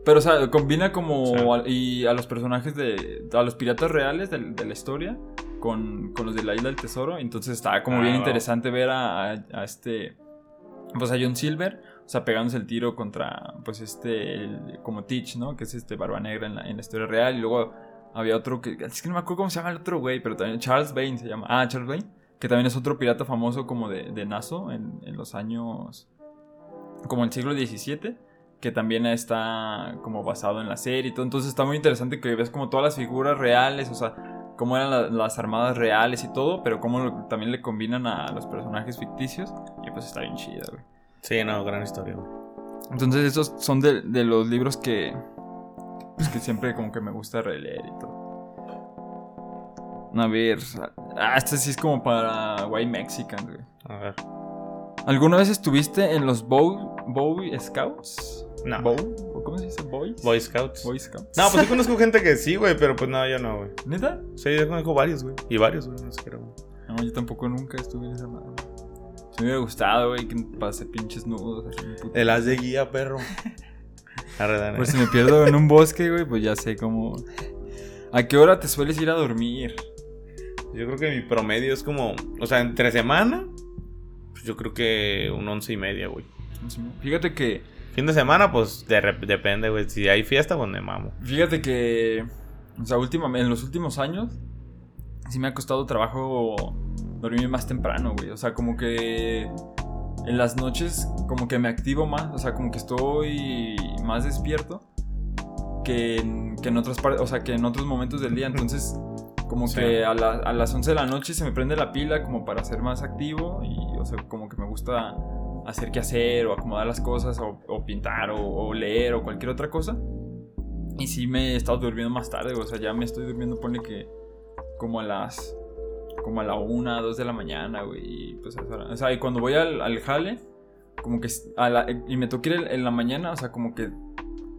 Pero, o sea, combina como a, y a los personajes de. a los piratas reales de, la historia con, con, los de la isla del tesoro. Entonces está como bien interesante ver a, a, este. Pues a John Silver, o sea, pegándose el tiro contra, pues este, como Teach, ¿no? Que es este Barba Negra en la, en la historia real. Y luego había otro que. Es que no me acuerdo cómo se llama el otro güey, pero también Charles Bane se llama. Ah, Charles Bane. Que también es otro pirata famoso como de, de Naso en, en los años como el siglo XVII, que también está como basado en la serie y todo. Entonces está muy interesante que ves como todas las figuras reales, o sea, cómo eran las armadas reales y todo, pero cómo también le combinan a los personajes ficticios. Y pues está bien chida, güey. Sí, no, gran historia, güey. Entonces esos son de, los libros que, pues, que siempre como que me gusta releer y todo. A ver, ah, este sí es como para White Mexican, güey. A ver. ¿Alguna vez estuviste en los Boy, Scouts? No. ¿Cómo se dice? ¿Boys? Boy Scouts. Boy Scouts. No, pues yo conozco gente que sí, güey, pero pues no, yo no, güey. ¿Neta? Sí, yo conozco varios, güey. Y varios, güey, no sé qué era, güey. No, yo tampoco nunca estuve en esa madre. Si me hubiera gustado, güey, que pase pinches nudos. Así, El as de guía, perro. pues si me pierdo en un bosque, güey, pues ya sé cómo. ¿A qué hora te sueles ir a dormir? Yo creo que mi promedio es como. O sea, entre semana yo creo que un once y media, güey. Fíjate que. Fin de semana, pues depende, güey. Si hay fiesta, pues me mamo. Fíjate que. O sea, últimamente, en los últimos años, sí me ha costado trabajo dormir más temprano, güey. O sea, como que. En las noches, como que me activo más. O sea, como que estoy más despierto que en, que en otras partes, o sea, que en otros momentos del día. Entonces, como Sí. que a, la- a las 11 de la noche se me prende la pila como para ser más activo y, o sea, como que me gusta hacer qué hacer o acomodar las cosas o, o pintar o, o leer o cualquier otra cosa. Y sí me he estado durmiendo más tarde, o sea, ya me estoy durmiendo, pone que como a las como a la una, dos de la mañana, güey. Y pues, o sea, y cuando voy al, al jale, como que a la- y me ir en, la mañana, o sea, como que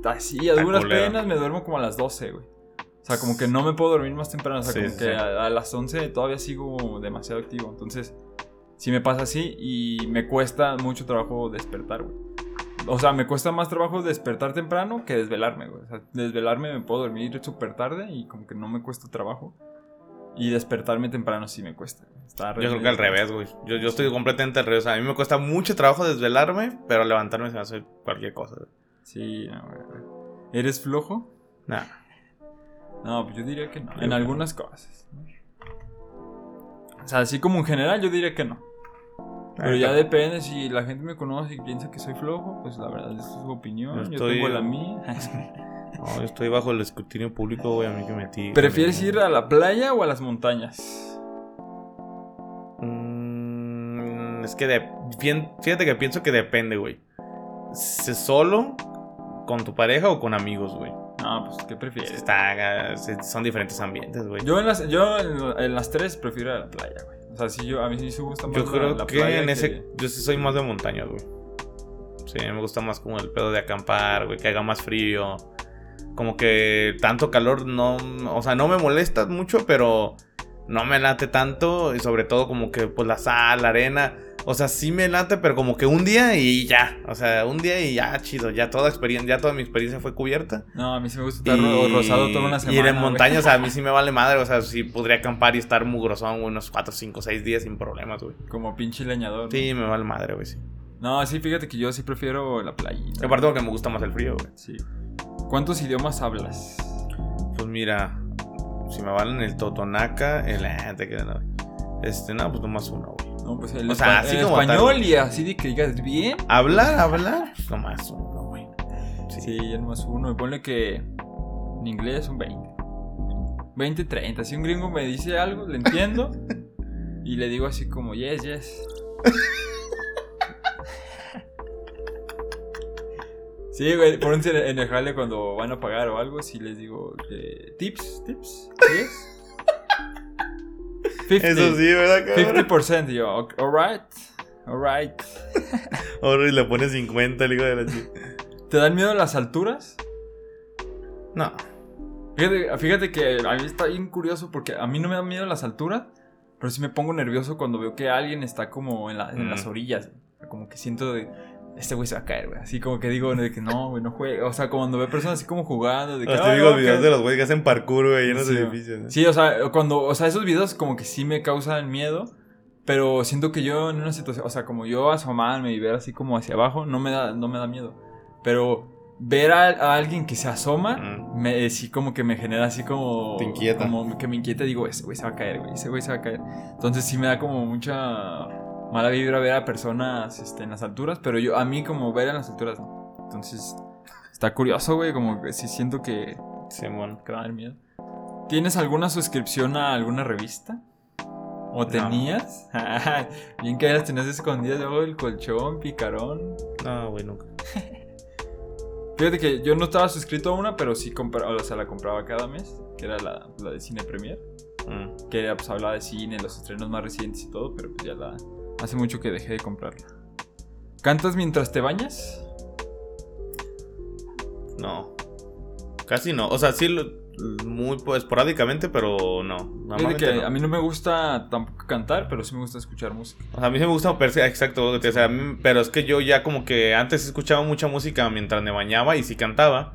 así a duras penas me duermo como a las 12, güey. O sea, como que no me puedo dormir más temprano, o sea, Sí, como sí, que a, a las 11 todavía sigo demasiado activo. Entonces, sí me pasa así y me cuesta mucho trabajo despertar, güey. O sea, me cuesta más trabajo despertar temprano que desvelarme, güey. O sea, desvelarme me puedo dormir súper tarde y como que no me cuesta trabajo. Y despertarme temprano sí me cuesta. Está Yo creo que al revés, güey. Yo, yo estoy completamente al revés. A mí me cuesta mucho trabajo desvelarme, pero levantarme se me hace cualquier cosa. güey. Sí, no, güey. ¿Eres flojo? Nah. No, pues yo diría que no. Yo En creo. algunas cosas. ¿no? O sea, así como en general yo diría que no. Pero ya depende si la gente me conoce y piensa que soy flojo, pues la verdad es su opinión. Yo Yo, estoy- tengo la mía. No, yo estoy bajo el escrutinio público, güey. A mí que metí. ¿Prefieres ir a la playa o a las montañas? Mm, es que de- fíjate que pienso que depende, güey. ¿Se solo, con tu pareja o con amigos, güey? No, pues ¿qué prefieres? Está, son diferentes ambientes, güey. Yo en las, yo en, en las tres prefiero a la playa, güey. O sea, sí, yo, a mí sí me gusta más Yo la- creo la que playa en que- ese. Yo sí soy más de montañas, güey. Sí, me gusta más como el pedo de acampar, güey, que haga más frío. Como que tanto calor no. O sea, no me molesta mucho, pero no me late tanto. Y sobre todo, como que, pues la sal, la arena. O sea, sí me late, pero como que un día y ya. O sea, un día y ya, chido. Ya toda experiencia, ya toda mi experiencia fue cubierta. No, a mí sí me gusta estar ro- rosado toda una semana. Y ir en güey. montaña, o sea, a mí sí me vale madre. O sea, sí podría acampar y estar mugrosón unos 4, 5, 6 días sin problemas, güey. Como pinche leñador. ¿no? Sí, me vale madre, güey, sí. No, sí, fíjate que yo sí prefiero la playita. Aparte porque me gusta más el frío, güey. Sí. ¿Cuántos idiomas hablas? Pues mira, si me valen el Totonaca, el... ah. Este, no, pues nomás uno, güey. No, pues el, O sea, espa- así el como español tal. y así de que digas bien. Hablar, hablar, pues nomás uno, güey. Sí. Sí, nomás uno. Y ponle que en inglés un 20. 20, 30. Si un gringo me dice algo, le entiendo. y le digo así como, yes, yes. Sí, güey, un en el jale cuando van a pagar o algo, sí les digo que tips, tips, yes. 50, Eso sí, ¿verdad, cabrón? 50%, y yo, "Ok, alright, alright. Ahora y le pone 50 el hijo de la chica. ¿Te dan miedo las alturas? No. Fíjate, fíjate que a mí está bien curioso porque a mí no me da miedo las alturas, pero sí me pongo nervioso cuando veo que alguien está como en, la- en Mm. las orillas. Como que siento de, este güey se va a caer, güey. Así como que digo de que no, güey, no juega. O sea, cuando veo personas así como jugando, de que... "Ay, típicos no, videos que-". de los güeyes que hacen parkour, güey, llenos Sí, edificios. ¿no? Sí, o sea, cuando, o sea, esos videos como que sí me causan miedo, pero siento que yo en una situación, o sea, como yo asomarme y ver así como hacia abajo, no me da, no me da miedo. Pero ver a, a alguien que se asoma, Mm. me, sí como que me genera así como... Te inquieta. Como que me inquieta y digo, ese güey se va a caer, güey, ese güey se va a caer. Entonces sí me da como mucha mala vibra ver a personas este, en las alturas, pero yo, a mí como ver en las alturas, no. Entonces, está curioso, güey, como que sí siento que, Simón. que va a dar miedo. ¿Tienes alguna suscripción a alguna revista? ¿O No. tenías? Bien que las tenías escondidas debajo del colchón, picarón. No, güey, nunca. Fíjate que yo no estaba suscrito a una, pero sí compraba, o sea, la compraba cada mes, que era la, la de Cine Premier, Mm. que era, pues hablaba de cine, los estrenos más recientes y todo, pero pues ya la hace mucho que dejé de comprarla. ¿Cantas mientras te bañas? No. Casi no. O sea, sí, muy esporádicamente, pero no. Que a mí no me gusta tampoco cantar, pero sí me gusta escuchar música. O sea, a mí sí me gusta, exacto, o sea, mí- pero es que yo ya como que antes escuchaba mucha música mientras me bañaba y sí cantaba,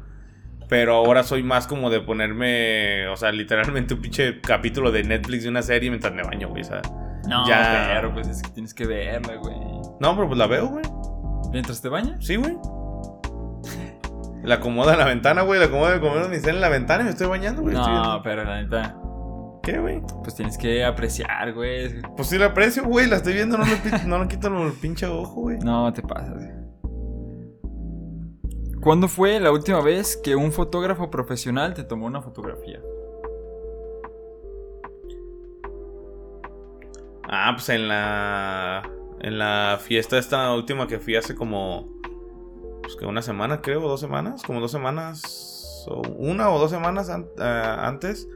pero ahora soy más como de ponerme, o sea, literalmente un pinche capítulo de Netflix de una serie mientras me baño, güey, o sea, No, Ya. pero pues es que tienes que verla, güey. no, pero pues la veo, güey, ¿Mientras te bañas? sí, güey. La acomoda en la ventana, güey, la acomoda como mi cel en la ventana y me estoy bañando, güey. No, pero la neta, ¿Qué, güey? pues tienes que apreciar, güey. Pues sí la aprecio, güey, la estoy viendo, no le, no le quito el pinche ojo, güey. No te pasas. güey. ¿Cuándo fue la última vez que un fotógrafo profesional te tomó una fotografía? Ah, pues en la. En la fiesta esta última que fui hace como. Pues que una semana, creo, o dos semanas. Como dos semanas. O una o dos semanas antes.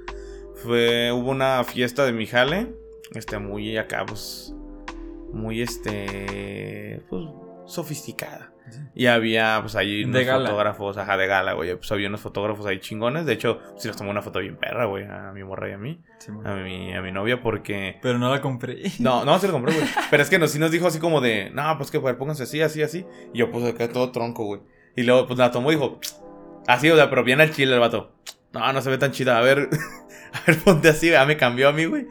Fue. Hubo una fiesta de mi jale. Este, muy acá, pues. Muy este. Pues. Sofisticada. Y había, pues ahí unos fotógrafos, ajá, de gala, güey. Pues había unos fotógrafos ahí chingones. De hecho, sí nos tomó una foto bien perra, güey, a mi morra y a mí. a, mi, a mi novia, porque. Pero no la compré. No, no, sí la compré, güey. Pero es que nos, sí nos dijo así como de, no, pues que, pues pónganse así, así, así. Y yo, pues acá todo tronco, güey. Y luego, pues la tomó y dijo, así, o sea, pero bien al chile el vato. No, no se ve tan chida. A ver, a ver, ponte así. Ya me cambió a mí, güey.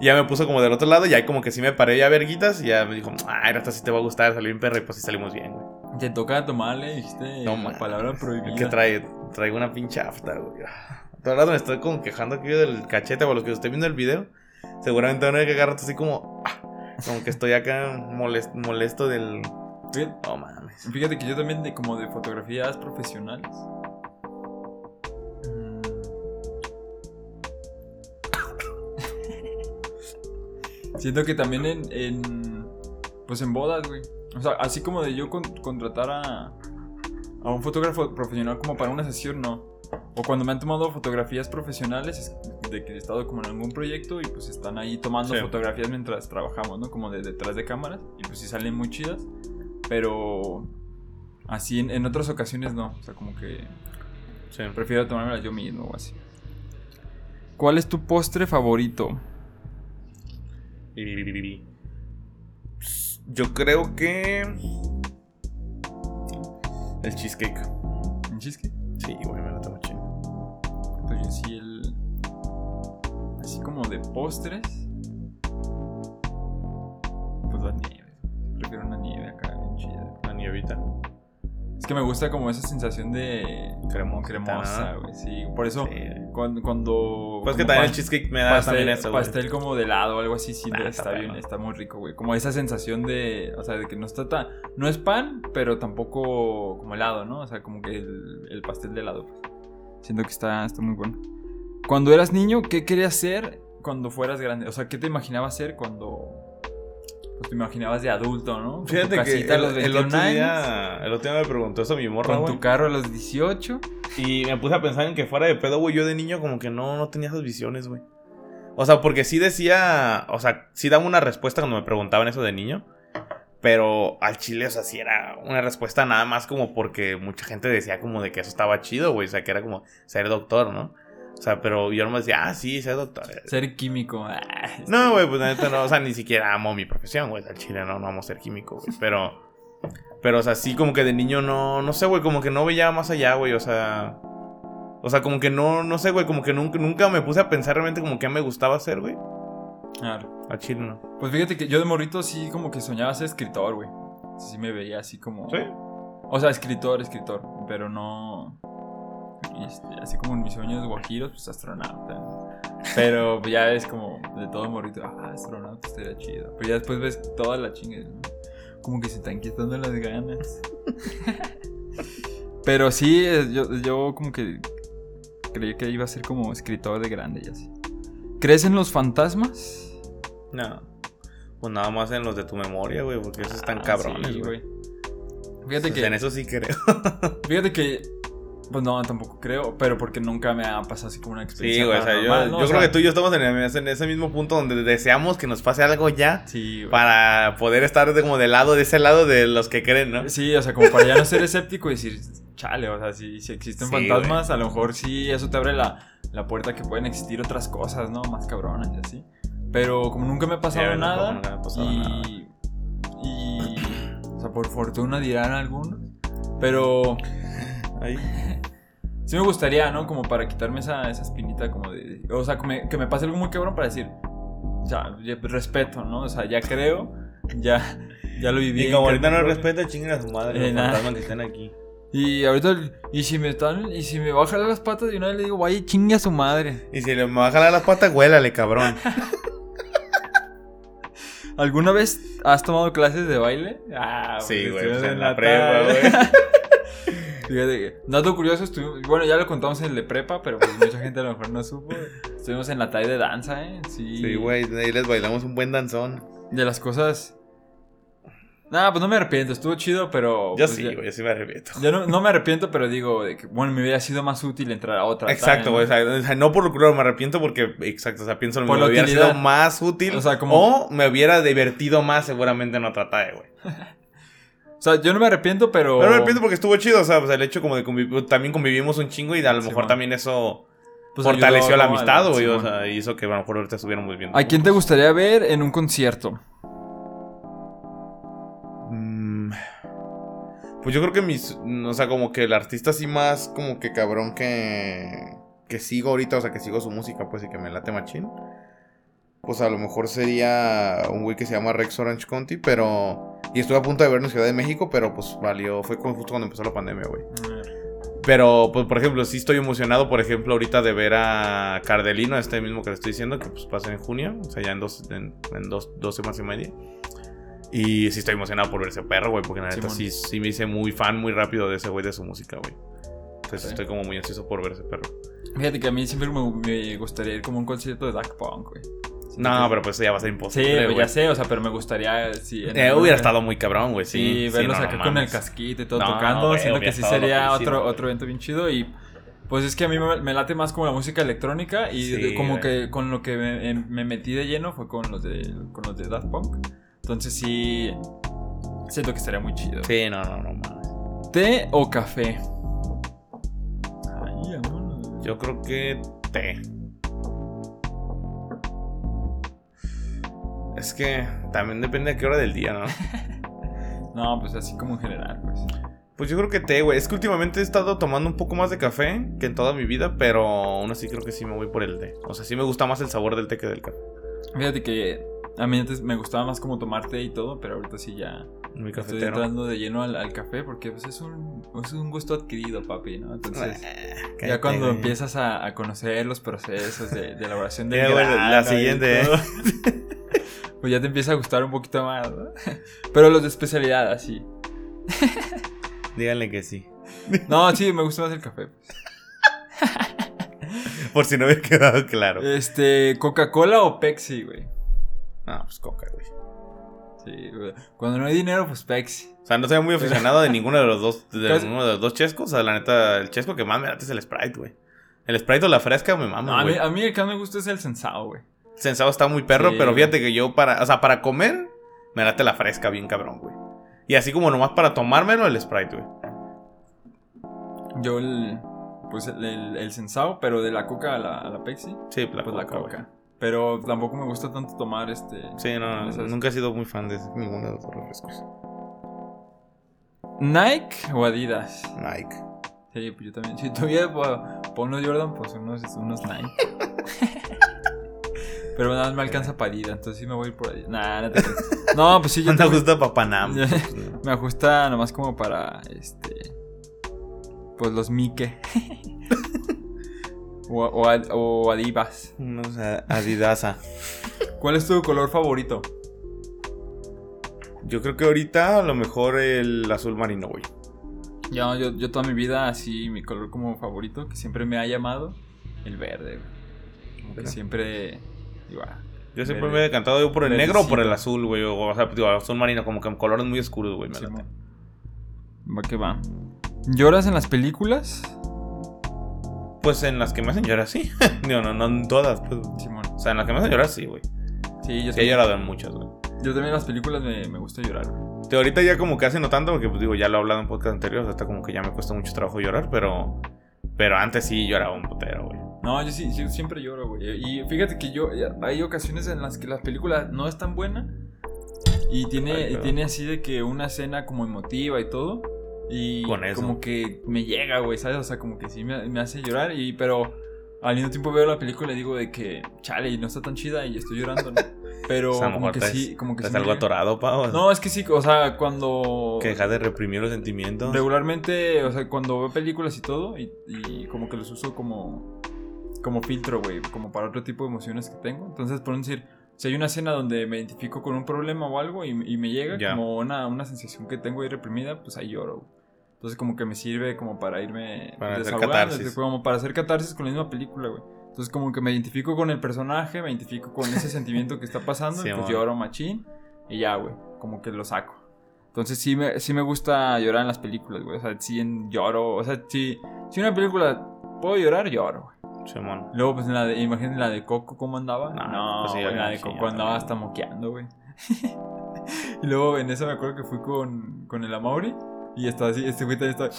Ya me puso como del otro lado y ahí como que sí me paré ya verguitas y ya me dijo, ah, esta sí te va a gustar, salió bien perra y pues sí salimos bien, güey. Te toca tomarle, dijiste no, la palabra prohibida. Que trae, traigo una pinche afta, güey. Todo el rato me estoy como quejando aquí del cachete, por los que estoy viendo el video. Seguramente van a que agarrar así como, ah, como que estoy acá molesto, molesto del... No mames. Fíjate que yo también de como de fotografías profesionales. Mm. Siento que también en, en, Pues en bodas, güey. O sea, así como de yo contratar a, a un fotógrafo profesional como para una sesión, no. O cuando me han tomado fotografías profesionales de que he estado como en algún proyecto y pues están ahí tomando fotografías mientras trabajamos, ¿no? Como de detrás de cámaras y pues sí salen muy chidas. Pero así en, otras ocasiones no. O sea, como que prefiero tomármelas yo mismo o así. ¿Cuál es tu postre favorito? Yo creo que. El cheesecake. ¿El cheesecake? Sí, güey, me lo tomo chido. Pues yo sí, el. Así como de postres. Pues la nieve. Prefiero una nieve acá, bien chida. La nievita. Es que me gusta como esa sensación de cremosa, güey. Sí, por eso cuando, cuando Pues que también el cheesecake me da pastel, también eso, güey. Pastel como de helado o algo así, sí, está, bien, está muy rico, güey. Como esa sensación de, o sea, de que no está tan no es pan, pero tampoco como helado, ¿no? O sea, como que el, el pastel de helado, pues. Siento que está está muy bueno. Cuando eras niño, ¿qué querías ser cuando fueras grande? O sea, ¿qué te imaginabas ser cuando pues te imaginabas de adulto, ¿no? Fíjate que el, otro día, el otro día me preguntó eso mi morra, Con tu carro a los 18. Y me puse a pensar en que fuera de pedo, güey. Yo de niño como que no, no tenía esas visiones, güey. O sea, porque sí decía, o sea, sí daba una respuesta cuando me preguntaban eso de niño. Pero al chile, o sea, sí era una respuesta nada más como porque mucha gente decía como de que eso estaba chido, güey. O sea, que era como ser doctor, ¿no? O sea, pero yo no me decía, ah, sí, ser doctor. Ser químico. Ah, no, güey, pues neta no, o sea, ni siquiera amo mi profesión, güey. Al chile no, no amo ser químico, güey. Pero, pero, o sea, sí como que de niño no, no sé, güey, como que no veía más allá, güey. O sea, o sea, como que no, no sé, güey, como que nunca, nunca me puse a pensar realmente como que me gustaba hacer, güey. Claro. Al chile no. Pues fíjate que yo de morrito sí como que soñaba ser escritor, güey. Sí me veía así como... ¿Sí? O sea, escritor, escritor, pero no... Este, así como en mis sueños guajiros, pues astronauta. Pero ya ves como de todo morrito, ah, astronauta estaría chido. Pero ya después ves toda la chinga, Como que se están quitando las ganas. Pero sí, yo, yo como que creí que iba a ser como escritor de grande y así. ¿Crees en los fantasmas? No. Pues nada más en los de tu memoria, güey, porque esos están ah, cabrones, güey. Fíjate pues que. En eso sí creo. fíjate que pues no, tampoco creo, pero porque nunca me ha pasado así como una experiencia. Sí, güey, o sea, yo, yo creo que tú y yo estamos en, ese mismo punto donde deseamos que nos pase algo ya. Sí, Para poder estar de, como del lado, de ese lado de los que creen, ¿no? Sí, o sea, como para ya no ser escéptico y decir, chale, o sea, si, si existen fantasmas, a lo mejor sí, eso te abre la, la puerta que pueden existir otras cosas, ¿no? Más cabronas y así. Pero como nunca me ha pasado nada. Nunca me ha pasado y, nada. y. O sea, por fortuna dirán algunos. Pero. Ahí. Sí me gustaría, ¿no? Como para quitarme esa, esa espinita como de... O sea, que me, que me pase algo muy cabrón para decir... Ya, respeto, ¿no? O sea, ya creo, ya, ya lo viví. Y como ahorita no respeto, chinguen a su madre eh, los fantasmas que están aquí. Y ahorita, y si me están, y si me va a jalar las patas, de una vez le digo, vaya, chingue a su madre. Y si le va a jalar las patas, huélale, cabrón. ¿Alguna vez has tomado clases de baile? Ah, sí, güey, pues en la prueba, güey. Fíjate, dato curioso, estuvimos, bueno, ya lo contamos en el de prepa, pero pues mucha gente a lo mejor no supo. Estuvimos en la talla de danza, ¿eh? Sí. Sí, güey, ahí les bailamos un buen danzón. De las cosas... Nah, pues no me arrepiento, estuvo chido, pero... Yo pues, sí, güey, yo sí me arrepiento. Yo no, no me arrepiento, pero digo, de que, bueno, me hubiera sido más útil entrar a otra. Exacto, güey. O sea, o sea, no por lo cruel, me arrepiento porque, exacto, o sea, pienso Por Me hubiera utilidad. sido más útil. O sea, como- O me hubiera divertido más seguramente en otra talla, güey. O sea, yo no me arrepiento, pero... Pero me arrepiento porque estuvo chido, o sea, pues el hecho como de convivir, también convivimos un chingo y a lo Sí, mejor man. también eso pues, fortaleció ayudó la amistad, güey. sí, o sea, hizo que a lo mejor ahorita estuviéramos viendo. ¿A quién te gustaría ver en un concierto? Mm, Pues yo creo que mis. O sea, como que el artista así más como que cabrón que. Que sigo ahorita, o sea, que sigo su música, pues, y que me late machín. Pues a lo mejor sería un güey que se llama Rex Orange County, pero. Y estuve a punto de verlo en Ciudad de México, pero pues valió. Fue justo cuando empezó la pandemia, güey. Pero, pues, por ejemplo, sí estoy emocionado, por ejemplo, ahorita de ver a Cardelino, este mismo que le estoy diciendo, que pues pasa en junio, o sea, ya en dos, en, en dos, dos semanas y media. Y sí estoy emocionado por ver ese perro, güey, porque la neta sí, sí me hice muy fan muy rápido de ese güey, de su música, güey. Entonces Sí. estoy como muy ansioso por ver ese perro. Fíjate que a mí siempre me, me gustaría ir como a un concierto de Daft Punk, güey. No, pero pues ya va a ser Sí, imposible, pues güey. ya sé, o sea, pero me gustaría... Sí, Eh, hubiera estado muy cabrón, güey, Sí, sí. sí, verlos no acá con el casquito y todo tocando. güey, siento que sí sería otro, otro evento bien chido. Y pues es que a mí me, late más como la música electrónica. Y Sí, como güey. que con lo que me, me metí de lleno fue con los de, con los de Daft Punk. Entonces sí, siento que estaría muy chido. Sí, no, no, no mames. ¿Té o café? Ay, vámonos. Yo creo que té. Es que también depende de qué hora del día, ¿no? No, pues así como en general, pues. Pues yo creo que té, güey. Es que últimamente he estado tomando un poco más de café que en toda mi vida, pero aún así creo que sí me voy por el té. O sea, sí me gusta más el sabor del té que del café. Fíjate que a mí antes me gustaba más como tomar té y todo, pero ahorita sí ya Muy estoy entrando de lleno al, al café porque pues es un, es un gusto adquirido, papi, ¿no? Entonces... Eh, Ya cuando empiezas a, a conocer los procesos de, de elaboración del grano la siguiente, pues ya te empieza a gustar un poquito más, ¿no? Pero los de especialidad, así. Díganle que sí. No, sí, me gusta más el café. Por si no había quedado claro. Este, ¿Coca-Cola o Pepsi, güey? No, pues coca, güey. Sí, güey. Cuando no hay dinero, pues Pepsi. O sea, no soy muy aficionado de ninguno de los dos, de Casi- ninguno de los dos chescos. O sea, la neta, el chesco que más me late es el Sprite, güey. El Sprite o la fresca me No, mama, a, mí, güey. a mí el que más me gusta es el sensado, güey. Sensado está muy perro, Sí, pero fíjate que yo para, o sea, para comer, me late la fresca bien cabrón, güey. Y así como nomás para tomármelo, el Sprite, güey. Yo el, pues el, el, el sensado, pero de la coca a la, a la Pepsi, Sí, la pues la coca. Pero tampoco me gusta tanto tomar este... Sí, no, Esas- nunca he sido muy fan de ninguno de los refrescos. ¿Nike o Adidas? Nike. Sí, pues yo también. Si tuviera para unos Jordan, pues unos, unos Nike. Pero nada más me alcanza para Adidas, entonces sí me voy a ir por Adidas. Nah, no te. No, pues sí, yo No te gusta Papanam. Ya. me ajusta nomás como para este. Pues los Mike. o, o, o Adivas. Unos Adidasa. ¿Cuál es tu color favorito? Yo creo que ahorita a lo mejor el azul marino, güey. Yo, yo, yo toda mi vida, así, mi color como favorito, que siempre me ha llamado, el verde. güey. Como que siempre. Digo, Yo siempre me he decantado yo por el negro o por el azul, güey. O, sea, digo, azul marino, como que en colores muy oscuros, güey. me late. Simón. Va que va. ¿Lloras en las películas? Pues en las que me hacen llorar, sí. no, no, no en todas, pues. Simón. O sea, en las que me hacen llorar, sí, güey. Sí, yo, Sí he llorado en muchas, güey. yo también en las películas me, me gusta llorar. güey. De ahorita ya como que hace no tanto, porque pues digo, ya lo he hablado en podcast anteriores, hasta como que ya me cuesta mucho trabajo llorar, pero. Pero antes sí lloraba un putero, güey. No, yo sí, yo siempre lloro, güey. Y fíjate que yo, hay ocasiones en las que la película no es tan buena. Y tiene, Ay, claro. tiene así de que una escena como emotiva y todo. Y Con eso. como que me llega, güey, ¿sabes? O sea, como que sí me, me hace llorar. Y, pero al mismo tiempo veo la película y digo de que, chale, no está tan chida y estoy llorando, ¿no? Pero O sea, como que sí, como que sí. ¿Estás me algo atorado, pavo? No, es que sí, o sea, cuando... Que dejas de reprimir los sentimientos. Regularmente, o sea, cuando veo películas y todo, y, y como que los uso como, como filtro, güey, como para otro tipo de emociones que tengo. Entonces, por decir, si hay una escena donde me identifico con un problema o algo y, y me llega como una, una sensación que tengo ahí reprimida, pues ahí lloro. güey. Entonces como que me sirve como para irme Para hacer catarsis. como para hacer catarsis con la misma película, güey. Entonces como que me identifico con el personaje, me identifico con ese sentimiento que está pasando, Sí, y pues lloro machín y ya, güey, como que lo saco. Entonces sí me, sí me gusta llorar en las películas, güey. O sea, sí en- lloro, o sea, si, si una película puedo llorar, lloro, güey. Simón. Luego, pues, en la de, imagínate la de Coco, ¿cómo andaba? No, No, pues sí, güey, la de sí, Coco andaba también. hasta moqueando, güey. y luego en esa me acuerdo que fui con, con el Amauri y estaba así, este güey también estaba...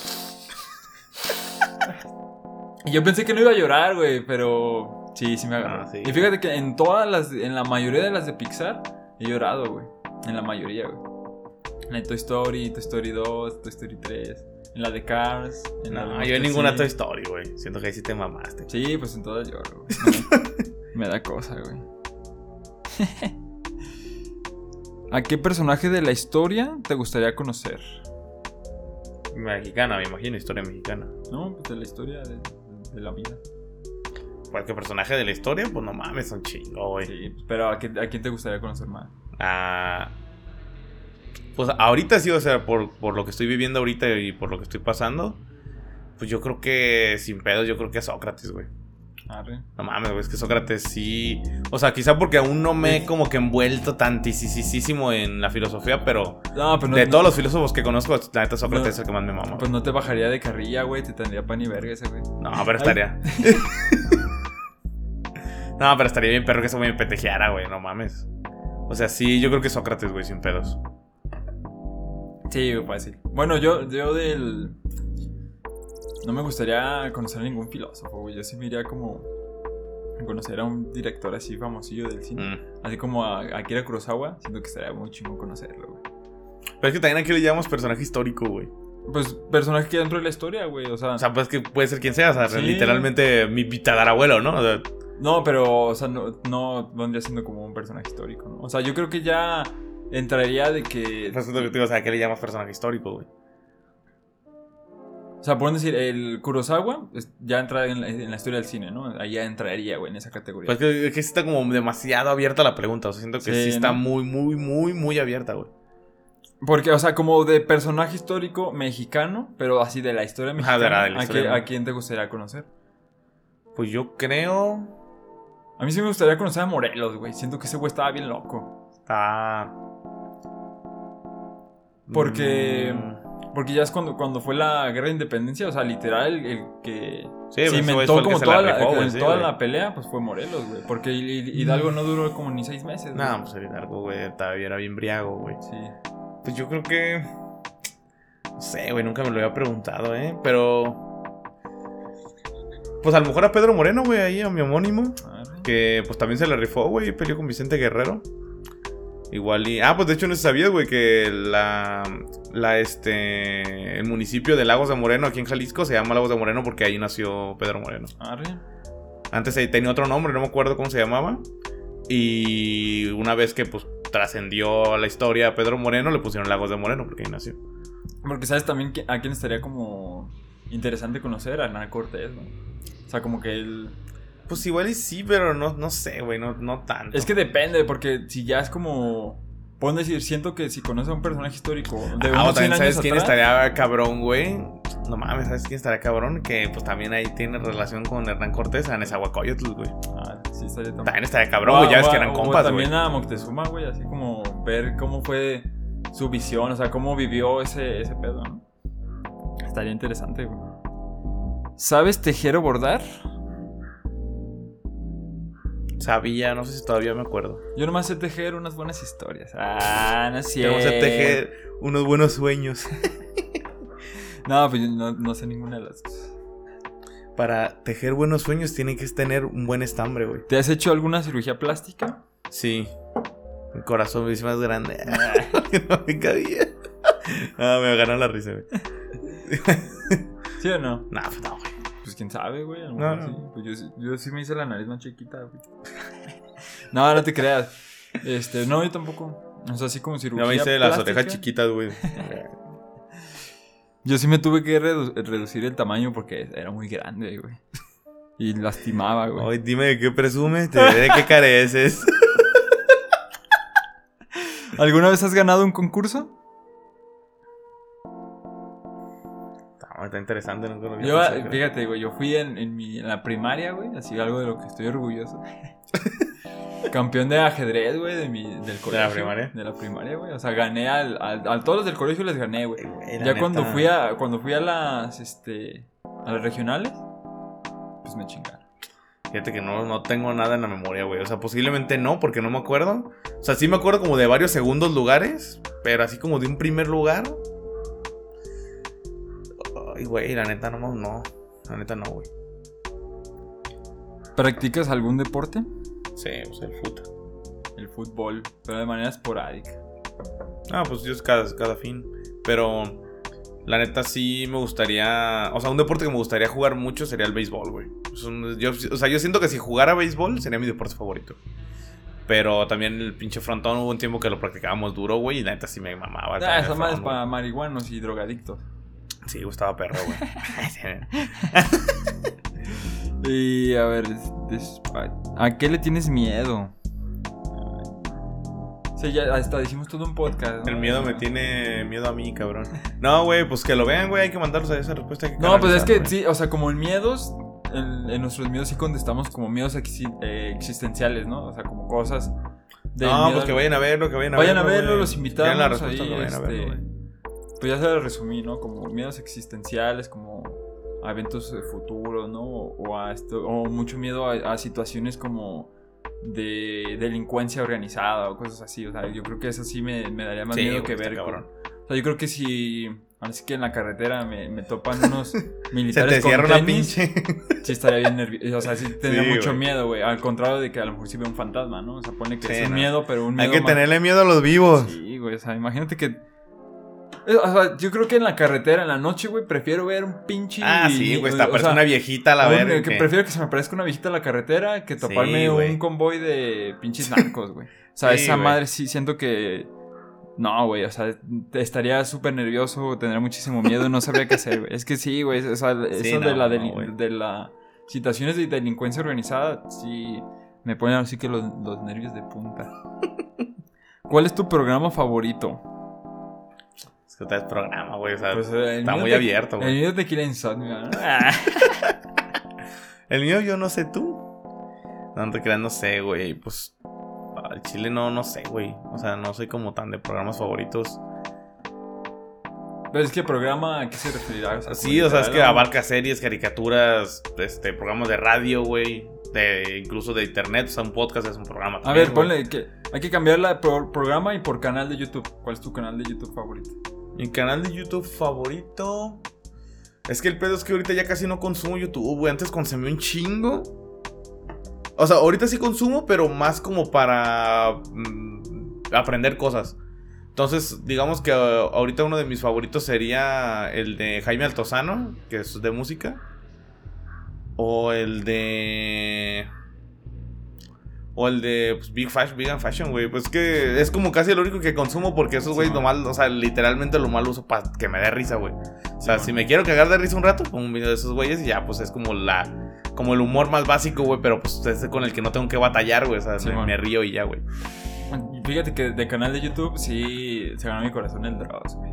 y yo pensé que no iba a llorar, güey, pero sí, sí me agarró. Ah, sí. Y fíjate que en todas las, en la mayoría de las de Pixar he llorado, güey. En la mayoría, güey. En Toy Story, Toy Story 2, Toy Story 3, en la de Cars, en la de No, yo Monster en ninguna Inc. Toy Story, güey. Siento que ahí sí te mamaste. Sí, pues en todas lloro, güey. Me da cosa, güey. ¿A qué personaje de la historia te gustaría conocer? Mexicana, me imagino, historia mexicana. No, pues de la historia de, de la vida. Cualquier personaje de la historia, pues no mames, son chingo, güey. Sí, pero ¿a, qué- a quién te gustaría conocer más? Ah, pues ahorita sí, o sea, por, por lo que estoy viviendo ahorita y por lo que estoy pasando, pues yo creo que sin pedos, yo creo que a Sócrates, güey. Arre. No mames, güey, es que Sócrates sí. O sea, quizá porque aún no me he como que envuelto tantísimo en la filosofía, pero No, no, de no- todos los filósofos que conozco, la neta Sócrates es el que más me mama. Pues no te bajaría de carrilla, güey. Te tendría pan y verga ese, güey. No, pero estaría. no, pero estaría bien perro que ese güey me petejeara, güey, no mames. O sea, sí, yo creo que Sócrates, güey, sin pedos. Sí, fácil. Bueno, yo, yo del. No me gustaría conocer a ningún filósofo, güey. Yo sí me iría como. a conocer a un director así famosillo del cine. Mm. Así como a Akira Kurosawa. Siento que estaría muy chingón conocerlo, güey. Pero es que también aquí le llamamos personaje histórico, güey. Pues personaje que dentro de la historia, güey. O sea, O sea, pues que puede ser quien sea, o sea, Sí. literalmente mi abuelo, ¿no? O sea, no, pero, o sea, no, no vendría siendo como un personaje histórico, ¿no? O sea, yo creo que ya entraría de que. pues es lo que te digo, o sea, ¿qué le llamas personaje histórico, güey? O sea, pueden decir, el Kurosawa ya entra en la, en la historia del cine, ¿no? Ahí ya entraría, güey, en esa categoría. Pues que, es que está como demasiado abierta la pregunta, o sea, siento que sí, Sí, está ¿no? muy, muy, muy, muy abierta, güey. Porque, o sea, como de personaje histórico mexicano, pero así de la historia mexicana, de la- de la ¿a, historia, qué- ¿no? a quién te gustaría conocer? Pues yo creo... A mí sí me gustaría conocer a Morelos, güey. Siento que ese güey estaba bien loco. Está... Porque- Mm, Porque ya es cuando, cuando fue la guerra de independencia, o sea, literal, el, el que Sí, pues se inventó como se toda, la la, rifó, güey, en sí, toda la pelea, pues fue Morelos, güey. Porque Hi- Hidalgo no duró como ni seis meses. güey. No, pues el Hidalgo, güey, todavía era bien briago, güey. Sí. Pues yo creo que... No sé, güey, nunca me lo había preguntado, ¿eh? Pero... Pues a lo mejor a Pedro Moreno, güey, ahí a mi homónimo. Arre. Que pues también se le rifó, güey, peleó con Vicente Guerrero. Igual y... Ah, pues de hecho no sabías, güey, que la... La, este... El municipio de Lagos de Moreno aquí en Jalisco se llama Lagos de Moreno porque ahí nació Pedro Moreno. Arre. Antes ahí tenía otro nombre, no me acuerdo cómo se llamaba. Y una vez que pues trascendió la historia a Pedro Moreno, le pusieron Lagos de Moreno porque ahí nació. Porque sabes también a quién estaría como interesante conocer, a Hernán Cortés, ¿no? O sea, como que él... Pues igual y sí, pero no, no sé, güey, no, no tanto. Es que depende, porque si ya es como... Pueden decir, siento que si conoces a un personaje histórico de Ah, unos 100 también años sabes quién estaría cabrón, güey. No mames, ¿sabes quién estaría cabrón? Que pues también ahí tiene relación con Hernán Cortés, a Nezahualcóyotl, güey. Ah, sí, estaría también. También estaría cabrón, güey, ya ves que eran O compas, güey. también a Moctezuma, güey, así como ver cómo fue su visión, o sea, cómo vivió ese, ese pedo, ¿no? Estaría interesante, güey. ¿Sabes tejer o bordar? Sabía, no sé si todavía me acuerdo. Yo nomás sé tejer unas buenas historias. Ah, no es cierto. vamos a tejer unos buenos sueños. No, pues yo no, no sé ninguna de las dos. Para tejer buenos sueños tiene que tener un buen estambre, güey. ¿Te has hecho alguna cirugía plástica? Sí. El corazón es más grande. no me cabía. Ah, me ganó la risa, güey. ¿Sí o no? Nah, pues no. Pues quién sabe, güey. a lo No, mejor no. sí. Pues yo, sí- yo sí me hice la nariz más chiquita, güey. no, no te creas. Este, no, yo tampoco. O sea, así como cirugía Yo me hice las orejas chiquitas, güey. Yo sí me tuve que redu- reducir el tamaño porque era muy grande, güey. Y lastimaba, güey. Ay, dime de qué presumes, te de qué careces. ¿Alguna vez has ganado un concurso? Está interesante. ¿no? Creo que Yo, fíjate, güey, yo fui en, en, mi, en la primaria, güey, así algo de lo que estoy orgulloso. Campeón de ajedrez, güey, de mi, del colegio. primaria? De la primaria, güey. O sea, gané al, al, a todos los del colegio les gané, güey. La Ya cuando fui a cuando fui a las este a las regionales, pues me chingaron. Fíjate que no, no tengo nada en la memoria, güey. O sea, posiblemente no, porque no me acuerdo. O sea, sí me acuerdo como de varios segundos lugares, pero así como de un primer lugar. Ay, güey, la neta no, no. La neta no, güey. ¿Practicas algún deporte? Sí, pues el fut. El fútbol, pero de manera esporádica. Ah, pues yo es cada, cada fin. Pero la neta sí me gustaría. O sea, un deporte que me gustaría jugar mucho sería el béisbol, güey. Yo- o sea, yo siento que si jugara béisbol sería mi deporte favorito. Pero también el pinche frontón hubo un tiempo que lo practicábamos duro, güey. Y la neta sí me mamaba. Ah, esa madre es para marihuanos y drogadictos. Sí, gustaba perro, güey. Y a ver, ¿a qué le tienes miedo? Sí, ya hasta decimos todo un podcast. ¿no? El miedo me tiene miedo a mí, cabrón. No, güey, pues que lo vean, güey. Hay que mandarlos a esa respuesta. que No, pues es que sí, o sea, como en miedos, en, en nuestros miedos sí contestamos como miedos exi- eh, existenciales, ¿no? O sea, como cosas del No, miedo pues que al- vayan a verlo, que vayan a Vayan a verlo. verlo, los Tienen invitamos la respuesta, ahí, que vayan a verlo, este, güey. Pues ya se lo resumí, ¿no? Como miedos existenciales, como a eventos de futuro, ¿no? O, a esto, o mucho miedo a, a situaciones como de delincuencia organizada o cosas así. O sea, yo creo que eso sí me, me daría más Sí, miedo güey, que ver. cabrón. con- o sea, yo creo que si. Así que en la carretera me, me topan unos Se militares te con cierra una pinche. sí estaría bien nervioso. O sea, sí tendría Sí, mucho miedo, güey. Al contrario de que a lo mejor sí ve un fantasma, ¿no? O sea, pone que Sí, es un no. miedo, pero un Hay miedo que más- tenerle miedo a los vivos. Sí, güey, o sea, imagínate que... Eh, O sea, yo creo que en la carretera, en la noche, güey, prefiero ver un pinche... Ah, sí, güey, sea, una viejita a la verga. que que- prefiero que se me aparezca una viejita en la carretera que toparme un convoy de pinches narcos, güey. O sea, Sí, esa madre sí siento que... No, güey, o sea, estaría súper nervioso, tendría muchísimo miedo, no sabría qué hacer, güey. Es que sí, güey, o sea, Sí, eso no, de la no, de la situaciones de delincuencia organizada, sí me ponen así que los, los nervios de punta. ¿Cuál es tu programa favorito? Que es programa, güey. O sea, Pues, eh, el está muy te- abierto, El güey. mío te quiere insomnio. Ah. El mío, yo no sé tú. No te creas, no sé, güey. Pues. Al chile no, no sé, güey. O sea, no soy como tan de programas favoritos. Pero es que programa, ¿a qué se referirá? O Sí, o sea, es que abarca series, caricaturas, este, programas de radio, güey. De, incluso de internet. O sea, un podcast es un programa. A también, ver, güey. ponle que hay que cambiarla por programa y por canal de YouTube. ¿Cuál es tu canal de YouTube favorito? Mi canal de YouTube favorito. Es que el pedo es que ahorita ya casi no consumo YouTube, güey. Antes consumí un chingo. O sea, ahorita sí consumo, pero más como para mm, aprender cosas. Entonces, digamos que uh, ahorita uno de mis favoritos sería el de Jaime Altozano, que es de música. O el de. O el de pues, Big Fashion, Big and Fashion, güey. Pues que es como casi lo único que consumo porque esos güeyes Sí, nomás, o sea, literalmente lo malo uso para que me dé risa, güey. O sea, Sí, si man. me quiero cagar de risa un rato, pongo un video de esos güeyes y ya, pues es como la. Como el humor más básico, güey, pero pues es con el que no tengo que batallar, güey. O sea, Sí, me, man. me río y ya, güey. Fíjate que de canal de YouTube sí se ganó mi corazón el Dross, güey.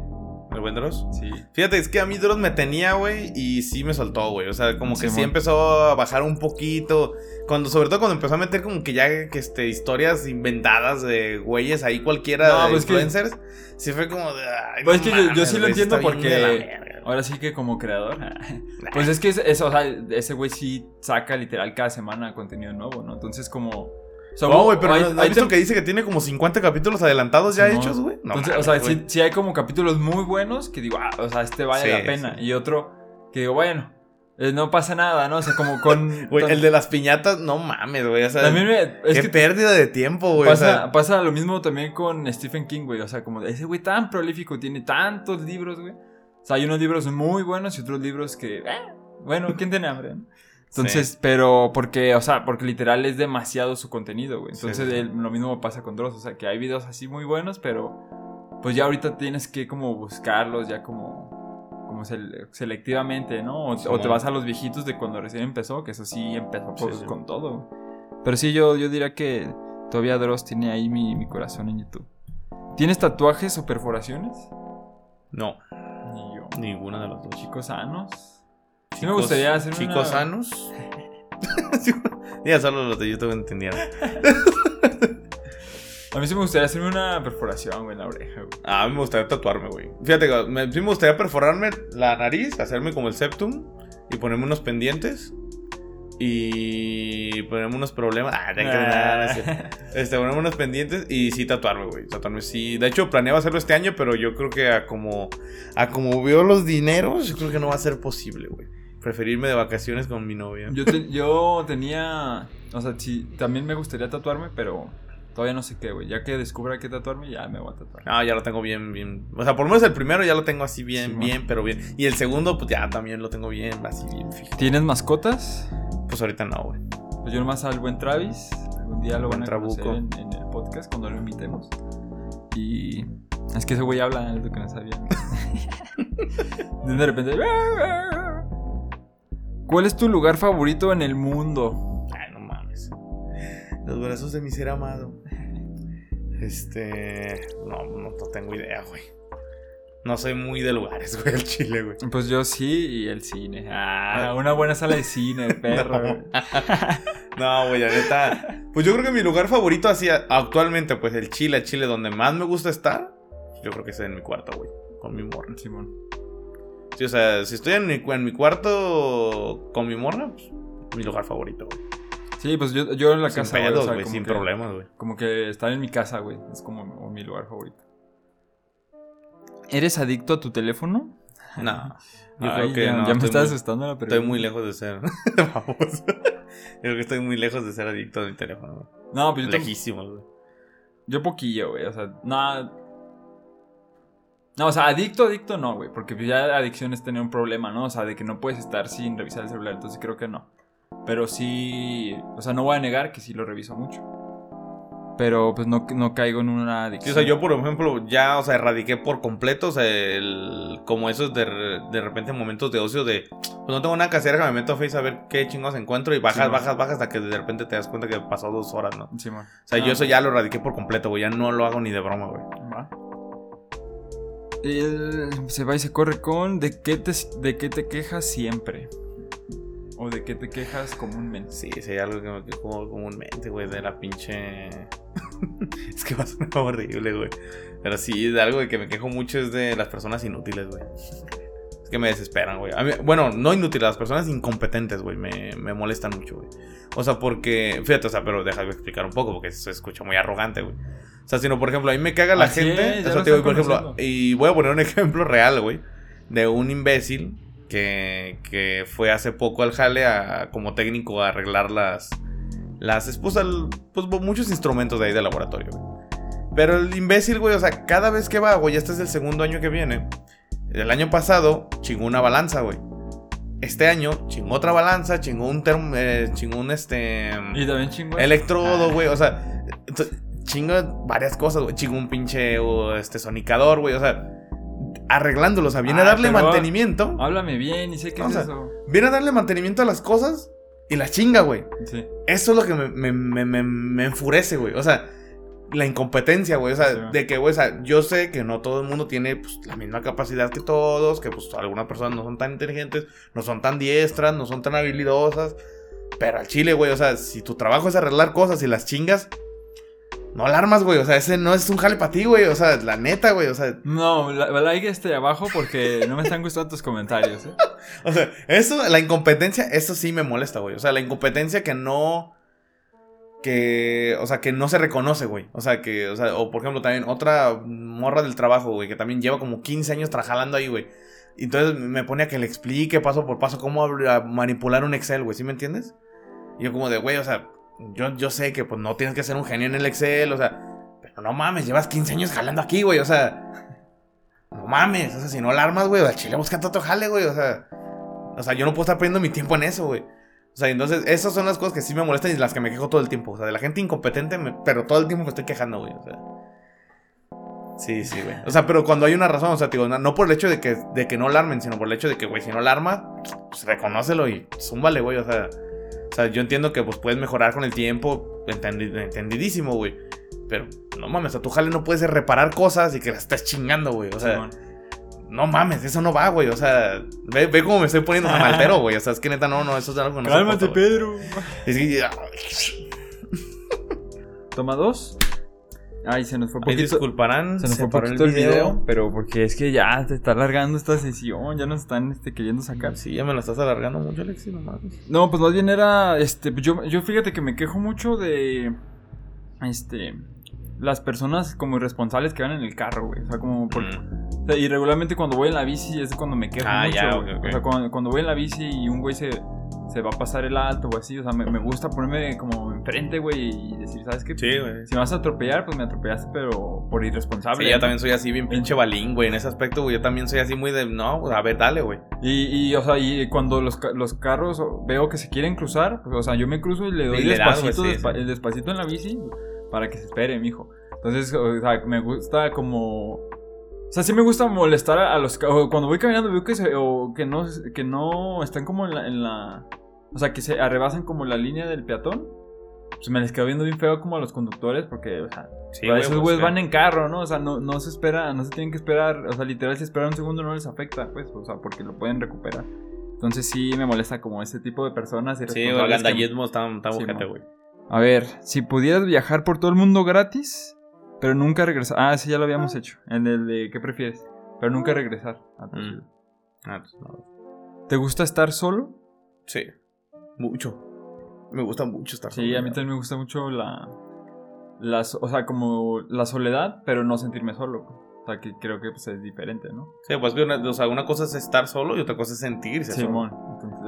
¿El buen Dross? Sí. Fíjate, es que a mí Dross me tenía, güey, y sí me soltó, güey. O sea, como que sí empezó a bajar un poquito. Cuando, sobre todo cuando empezó a meter como que ya que este, historias inventadas de güeyes ahí cualquiera No, de pues que- influencers. Sí fue como de. Ay, Pues no es que yo- sí lo entiendo porque-. Ahora sí que como creador. Pues es que es, es- o sea, ese güey sí saca literal cada semana contenido nuevo, ¿no? Entonces como... No, güey, pero hay- ¿no- ¿no hay has visto tem- que dice que tiene como 50 capítulos adelantados ya hechos, güey? No Entonces, o sea, güey. sí, sí hay como capítulos muy buenos que digo, ah, o sea, este vale Sí, la pena. sí. Y otro que digo, bueno, eh, no pasa nada, ¿no? O sea, como con... Güey, el de las piñatas, no mames, güey. O sea, También me... Es qué que pérdida de tiempo, güey. o pasa, sea, pasa lo mismo también con Stephen King, güey. O sea, como ese güey tan prolífico, tiene tantos libros, güey. O sea, hay unos libros muy buenos y otros libros que... eh, bueno, ¿quién tiene hambre? Entonces, pero porque, o sea, porque literal es demasiado su contenido, güey. Entonces, sí, sí. el- lo mismo pasa con Dross. O sea, que hay videos así muy buenos, pero pues ya ahorita tienes que como buscarlos ya como, como sel- selectivamente, ¿no? O, o te vas a los viejitos de cuando recién empezó, que eso sí empezó con todo. Pero sí, yo, yo diría que todavía Dross tiene ahí mi, mi corazón en YouTube. ¿Tienes tatuajes o perforaciones? no. Ni yo. Ninguna de las dos. Chicos sanos. Sí me gustaría hacer Chicos una... sanos. ya solo los de YouTube entendieron. A mí sí me gustaría hacerme una perforación, güey, en la oreja, güey. Ah, a mí me gustaría tatuarme, güey. Fíjate, que me, sí me gustaría perforarme la nariz, hacerme como el septum y ponerme unos pendientes. Y ponerme unos problemas. Ah, no es cierto. Este, ponerme unos pendientes y sí tatuarme, güey. Tatuarme sí. De hecho, planeaba hacerlo este año, pero yo creo que a como, a como veo los dineros, yo creo que no va a ser posible, güey. Preferirme de vacaciones con mi novia. Yo, te- yo tenía. O sea, sí, también me gustaría tatuarme, pero todavía no sé qué, güey. Ya que descubra qué tatuarme, ya me voy a tatuar. No, ya lo tengo bien, bien. O sea, por lo menos el primero ya lo tengo así bien, Sí, bien, pero bien. Y el segundo, pues ya también lo tengo bien, así bien fijo. ¿Tienes mascotas? Pues ahorita no, güey. Pues yo nomás al buen Travis. Algún día lo van a conocer Trabuco. en, en el podcast cuando lo invitemos. Y. Es que ese güey habla, es lo que no sabía. de repente. ¿Cuál es tu lugar favorito en el mundo? Ay, no mames. Los brazos de mi ser amado. Este. No, no, no tengo idea, güey. No soy muy de lugares, güey, el chile, güey. Pues yo sí, y el cine. Ah, una buena sala de cine, perro. No, güey, la neta. Pues yo creo que mi lugar favorito así actualmente, pues el Chile, el Chile donde más me gusta estar, yo creo que es en mi cuarto, güey. Con mi morra. Simón. Sí, o sea, si estoy en mi, en mi cuarto con mi morra, pues mi lugar favorito, güey. Sí, pues yo, yo en la Sin casa. güey, o pedos, sea, güey, sin que- problemas, güey. Como que estar en mi casa, güey. Es como mi lugar favorito. ¿Eres adicto a tu teléfono? No. Yo Ay, creo que ya, no. ya me estoy está muy- asustando la pregunta. Estoy muy lejos de ser. Vamos. Yo creo que estoy muy lejos de ser adicto a mi teléfono. güey. No, pues yo, Lejísimos, güey. yo poquillo, güey. O sea, no. No, o sea, adicto, adicto no, güey. Porque ya adicción es tener un problema, ¿no? O sea, de que no puedes estar sin revisar el celular. Entonces creo que no. Pero sí. O sea, no voy a negar que sí lo reviso mucho. Pero pues no, no caigo en una Sí, adicción. o sea, yo por ejemplo ya, o sea, erradiqué por completo, o sea, el, como esos de, de repente momentos de ocio de, pues no tengo nada que hacer, me meto a Face a ver qué chingos encuentro y bajas, Sí, bajas, bajas hasta que de repente te das cuenta que pasó dos horas, ¿no? O Simón. sea, Ah, yo eso ya lo erradiqué por completo, güey, ya no lo hago ni de broma, güey. El- se va y se corre con ¿de qué, te, ¿de qué te quejas siempre? ¿O de qué te quejas comúnmente? Sí, hay algo que me quejo comúnmente, güey, de la pinche... es que va a sonar horrible, güey. Pero sí, de algo de que me quejo mucho es de las personas inútiles, güey. Que me desesperan, güey. Bueno, no inútiles, las personas incompetentes, güey, me, me molestan mucho, güey. O sea, porque... Fíjate, o sea, pero déjame explicar un poco porque se escucha muy arrogante, güey. O sea, sino, por ejemplo, a mí me caga la Así gente... es, ya o sea, lo te digo, estoy por ejemplo, y voy a poner un ejemplo real, güey. De un imbécil que, que fue hace poco al jale a, como técnico a arreglar las, las pues muchos instrumentos de ahí del laboratorio, güey. Pero el imbécil, güey, o sea, cada vez que va, güey, este es el segundo año que viene. El año pasado chingó una balanza, güey. Este año chingó otra balanza, chingó un termo, eh, chingó un este Y también chingo. electrodo, güey, o sea, chinga varias cosas, güey. Chingó un pinche o, este sonicador, güey, o sea, arreglándolo, o sea, viene a Ah, darle mantenimiento. Háblame bien y sé qué O es sea, eso. Viene a darle mantenimiento a las cosas y las chinga, güey. Sí. Eso es lo que me, me, me- me enfurece, güey. O sea, la incompetencia, güey. O sea, Sí. de que, güey, o sea, yo sé que no todo el mundo tiene pues, la misma capacidad que todos, que pues algunas personas no son tan inteligentes, no son tan diestras, no son tan habilidosas. Pero al chile, güey, o sea, si tu trabajo es arreglar cosas y las chingas, no alarmas, güey. O sea, ese no es un jale para ti, güey. O sea, la neta, güey. O sea, No, la- like este abajo porque no me están gustando tus comentarios, ¿eh? O sea, eso, la incompetencia, eso sí me molesta, güey. O sea, la incompetencia que no. Que. O sea, que no se reconoce, güey. O sea, que. O sea, o por ejemplo, también otra morra del trabajo, güey, que también lleva como 15 años trabajando ahí, güey. Entonces me pone a que le explique paso por paso cómo manipular un Excel, güey. ¿Sí me entiendes? Y yo, como de, güey, o sea, yo, yo sé que pues no tienes que ser un genio en el Excel, o sea. Pero no mames, llevas 15 años jalando aquí, güey. O sea. No mames, o sea, si no la armas, güey, al chile busca otro jale, güey. O sea. O sea, yo no puedo estar perdiendo mi tiempo en eso, güey. O sea, entonces, esas son las cosas que sí me molestan y las que me quejo todo el tiempo. O sea, de la gente incompetente, pero todo el tiempo me estoy quejando, güey. O sea. Sí, sí, güey. O sea, pero cuando hay una razón, o sea, digo, no, por el hecho de que, de que no la armen, sino por el hecho de que, güey, si no la arma, pues reconócelo y zúmbale, güey. O sea, o sea, yo entiendo que pues puedes mejorar con el tiempo, entendi- entendidísimo, güey. Pero no mames, a tu jale no puedes reparar cosas y que las estés chingando, güey. O sea, Simón. No mames, eso no va, güey. O sea, ve, ve cómo me estoy poniendo tan altero, güey. O sea, es que neta, no, no, eso es algo que no Cálmate. Pedro. Es que, Toma dos. Ay, se nos fue poquito. disculparán, Se nos se fue paró poquito el video, pero porque es que ya se está alargando esta sesión, ya nos están este, queriendo sacar. Sí, ya me lo estás alargando mucho, Alexi, no mames. No, pues más bien era, este, yo, yo fíjate que me quejo mucho de, este, las personas como irresponsables que van en el carro, güey. O sea, como, por- Mm. o sea, y regularmente cuando voy en la bici es cuando me quejo Ah, mucho, ya, güey. ok, ok. O sea, cuando, cuando voy en la bici y un güey se, se va a pasar el alto o así, o sea, me, me gusta ponerme como enfrente, güey, y decir, ¿sabes qué? Sí, güey. Si me vas a atropellar, pues me atropellaste, pero por irresponsable. Sí, yo también soy así bien pinche balín, güey. En ese aspecto, güey, yo también soy así muy de, no, pues, a ver, dale, güey. Y, y, o sea, y cuando los, los carros veo que se quieren cruzar, pues, o sea, yo me cruzo y le doy Y le das, despacito, güey, sí, despa- sí. despacito en la bici para que se espere, mijo. Entonces, o sea, me gusta como... O sea, sí me gusta molestar a, los... o Cuando voy caminando veo que, se, o que, no, que no están como en la, en la... O sea, que se arrebasan como la línea del peatón. Pues me les quedo viendo bien feo como a los conductores porque, o sea, Sí, Pero esos pues, güeyes van en carro, ¿no? O sea, no, no se espera, no se tienen que esperar. O sea, literal, si esperan un segundo no les afecta, pues, o sea, porque lo pueden recuperar. Entonces sí me molesta como ese tipo de personas. Sí, que- gandallismo bujete, mo. güey. A ver, si pudieras viajar por todo el mundo gratis, pero nunca regresar. Ah, sí, ya lo habíamos hecho. En el de ¿qué prefieres? Pero nunca regresar. a tu Mm. ciudad. Ah, pues, no. ¿Te gusta estar solo? Sí, mucho. Me gusta mucho estar Sí, a mí también me gusta mucho la, o sea, como la soledad, pero no sentirme solo. O sea, que creo que pues, es diferente, ¿no? Sí, pues que una, o sea, una cosa es estar solo y otra cosa es sentirse solo. Simón.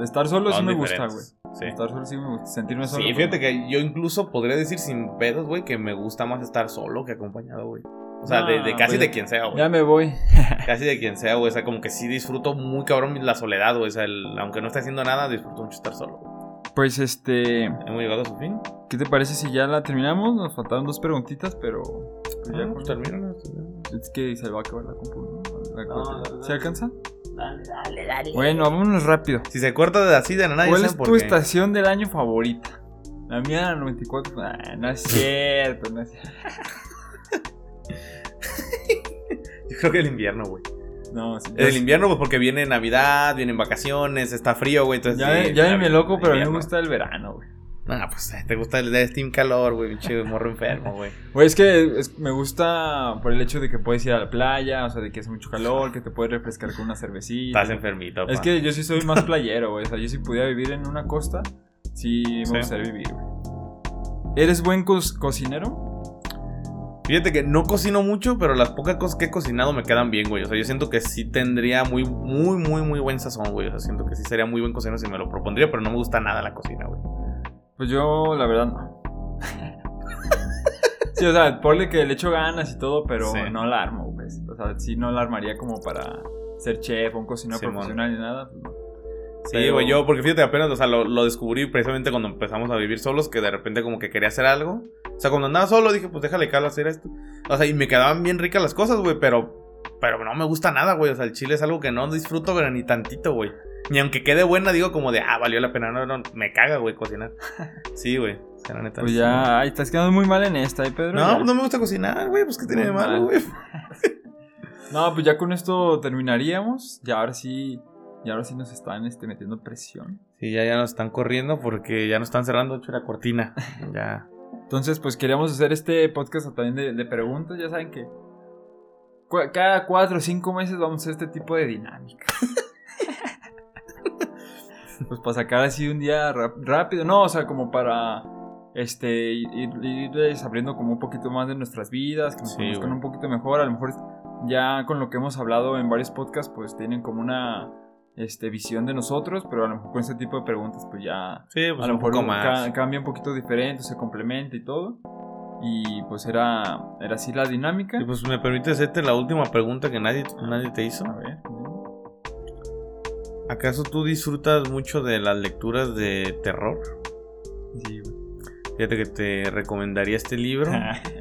Estar solo sí Son me gusta, güey. Sí. Estar solo sí me gusta. Sentirme solo. Sí, pues, fíjate que yo incluso podría decir sin pedos, güey, que me gusta más estar solo que acompañado, güey. O sea, de, casi güey. de quien sea, güey. Ya me voy. Casi de quien sea, güey. O sea, como que sí disfruto muy cabrón la soledad, güey. O sea, el- aunque no esté haciendo nada, disfruto mucho estar solo. Pues este. Hemos llegado a su fin. ¿Qué te parece si ya la terminamos? Nos faltaron dos preguntitas, pero. pues, ya Ah, pues termina. Es que se va a acabar la compu, ¿no? La No, cosa. dale, ¿Se alcanza? Dale, dale, dale. Bueno, vámonos rápido. Si se corta de así de nada, ya ¿Cuál es por tu qué. estación del año favorita? La mía, la 94. Ah, no es cierto, no es cierto. Yo creo que el invierno, güey. No, sí, El invierno, pues porque viene Navidad, vienen vacaciones, está frío, güey. Entonces, Ya, sí, ya la- me loco, pero a mí me gusta el verano, güey. Ah, pues eh, te gusta el de Steam calor, güey, pinche morro enfermo, güey. Güey, es que es- me gusta por el hecho de que puedes ir a la playa, o sea, de que hace mucho calor, que te puedes refrescar con una cervecita. Estás enfermito, Es pa. que yo sí soy más playero, güey. O sea, yo si pudiera vivir en una costa, sí me Sí. gustaría vivir, güey. ¿Eres buen co- cocinero? Fíjate que no cocino mucho, pero las pocas cosas que he cocinado me quedan bien, güey. O sea, yo siento que sí tendría muy, muy, muy, muy buen sazón, güey. O sea, siento que sí sería muy buen cocinero si me lo propondría, pero no me gusta nada la cocina, güey. Pues yo, la verdad, no. sí, o sea, ponle que le echo ganas y todo, pero Sí. no la armo, pues. O sea, sí no la armaría como para ser chef o un cocinero Simón. profesional ni nada. pues, no. Sí, Pero- güey, yo, porque fíjate, apenas, o sea, lo, lo descubrí precisamente cuando empezamos a vivir solos, que de repente como que quería hacer algo. O sea, cuando andaba solo dije, pues déjale calo hacer esto. O sea, y me quedaban bien ricas las cosas, güey, pero, pero no me gusta nada, güey. O sea, el chile es algo que no disfruto, pero ni tantito, güey. Ni aunque quede buena, digo como de, ah, valió la pena. No, no, me caga, güey, cocinar. Sí, güey. O sea, la neta. Pues ya, ay, estás quedando muy mal en esta, ¿eh, Pedro? No, Ya. pues no me gusta cocinar, güey. Pues que tiene de malo, mal. güey. No, pues ya con esto terminaríamos. Ya ahora sí, ya ahora sí nos están este, metiendo presión. Sí, ya, ya nos están corriendo porque ya nos están cerrando hecho la cortina. Ya. Entonces, pues queríamos hacer este podcast también de, de preguntas. Ya saben que cada cuatro o cinco meses vamos a hacer este tipo de dinámica. Pues para sacar así un día rápido. No, o sea, como para este ir, ir- irles abriendo como un poquito más de nuestras vidas, que nos Sí, conozcan un poquito mejor. A lo mejor ya con lo que hemos hablado en varios podcasts, pues tienen como una este, visión de nosotros, pero a lo mejor con este tipo de preguntas, pues ya Sí, pues a lo mejor ca- cambia un poquito diferente, se complementa y todo. Y pues era, era así la dinámica. Y pues me permite hacerte la última pregunta que nadie, nadie te hizo. A ver. ¿Acaso tú disfrutas mucho de las lecturas de terror? Sí, güey. Fíjate que te recomendaría este libro.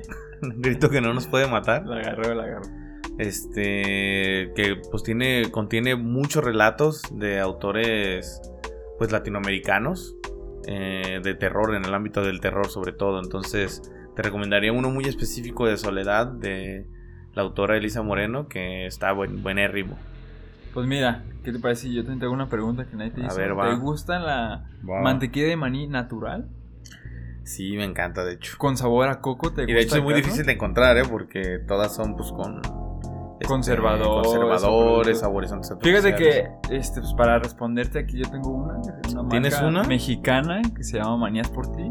Grito que no nos puede matar. la agarró, la agarró. Este. Que pues tiene. contiene muchos relatos de autores. Pues latinoamericanos. eh, de terror, en el ámbito del terror sobre todo. Entonces. Te recomendaría uno muy específico de Soledad. De la autora Elisa Moreno. Que está buen, buenérrimo. Pues mira, ¿qué te parece si yo te tengo una pregunta que nadie te A hizo? ver, va. ¿Te gusta la Va. mantequilla de maní natural? Sí, me encanta, de hecho. ¿Con sabor a coco? ¿Te Y de gusta hecho es muy difícil de encontrar, ¿eh? Porque todas son, pues, con... este, Conservadores, Conservadores, saborizantes Fíjate que, este, pues para responderte aquí yo tengo una, una ¿Tienes marca una? mexicana que se llama Manías por ti.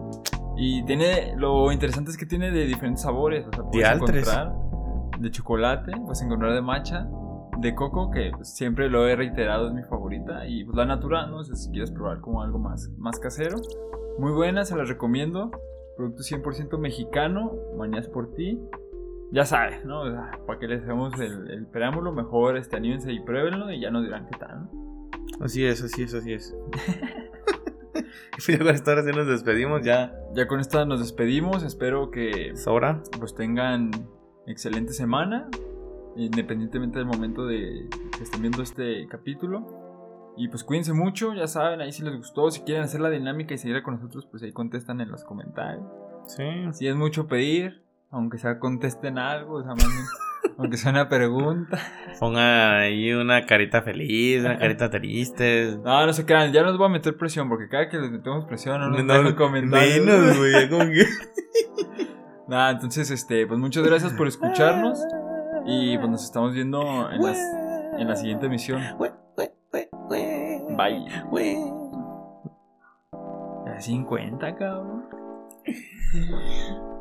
Y tiene, lo interesante es que tiene de diferentes sabores, o sea, puedes encontrar de chocolate, puedes encontrar de matcha, de coco, que pues, siempre lo he reiterado, es mi favorita, y pues la natural, ¿no? Sea, si quieres probar como algo más, más casero. Muy buena, se las recomiendo. Producto 100% mexicano, Manías por ti. Ya sabes, ¿no? O sea, para que les hagamos el, el preámbulo, mejor este, anímense y pruébenlo y ya nos dirán qué tal, ¿no? Así es, así es, así es. Ya con esta hora sí nos despedimos, ya. Ya con esta nos despedimos, espero que ¿Sobra? pues tengan excelente semana, independientemente del momento de que estén viendo este capítulo. Y pues cuídense mucho, ya saben, ahí si les gustó, si quieren hacer la dinámica y seguir con nosotros, pues ahí contestan en los comentarios. Sí. Si es mucho pedir, aunque sea contesten algo, o sea, manden- aunque sea una pregunta. Ponga ahí una carita feliz, una carita triste. No, no se crean, ya nos voy a meter presión, porque cada que les metemos presión no nos No, dejan comentarios. menos, güey. como que- Nada, entonces, este, pues muchas gracias por escucharnos. Y pues nos estamos viendo en, las- en la siguiente emisión. Bye. Ya 50, cabrón.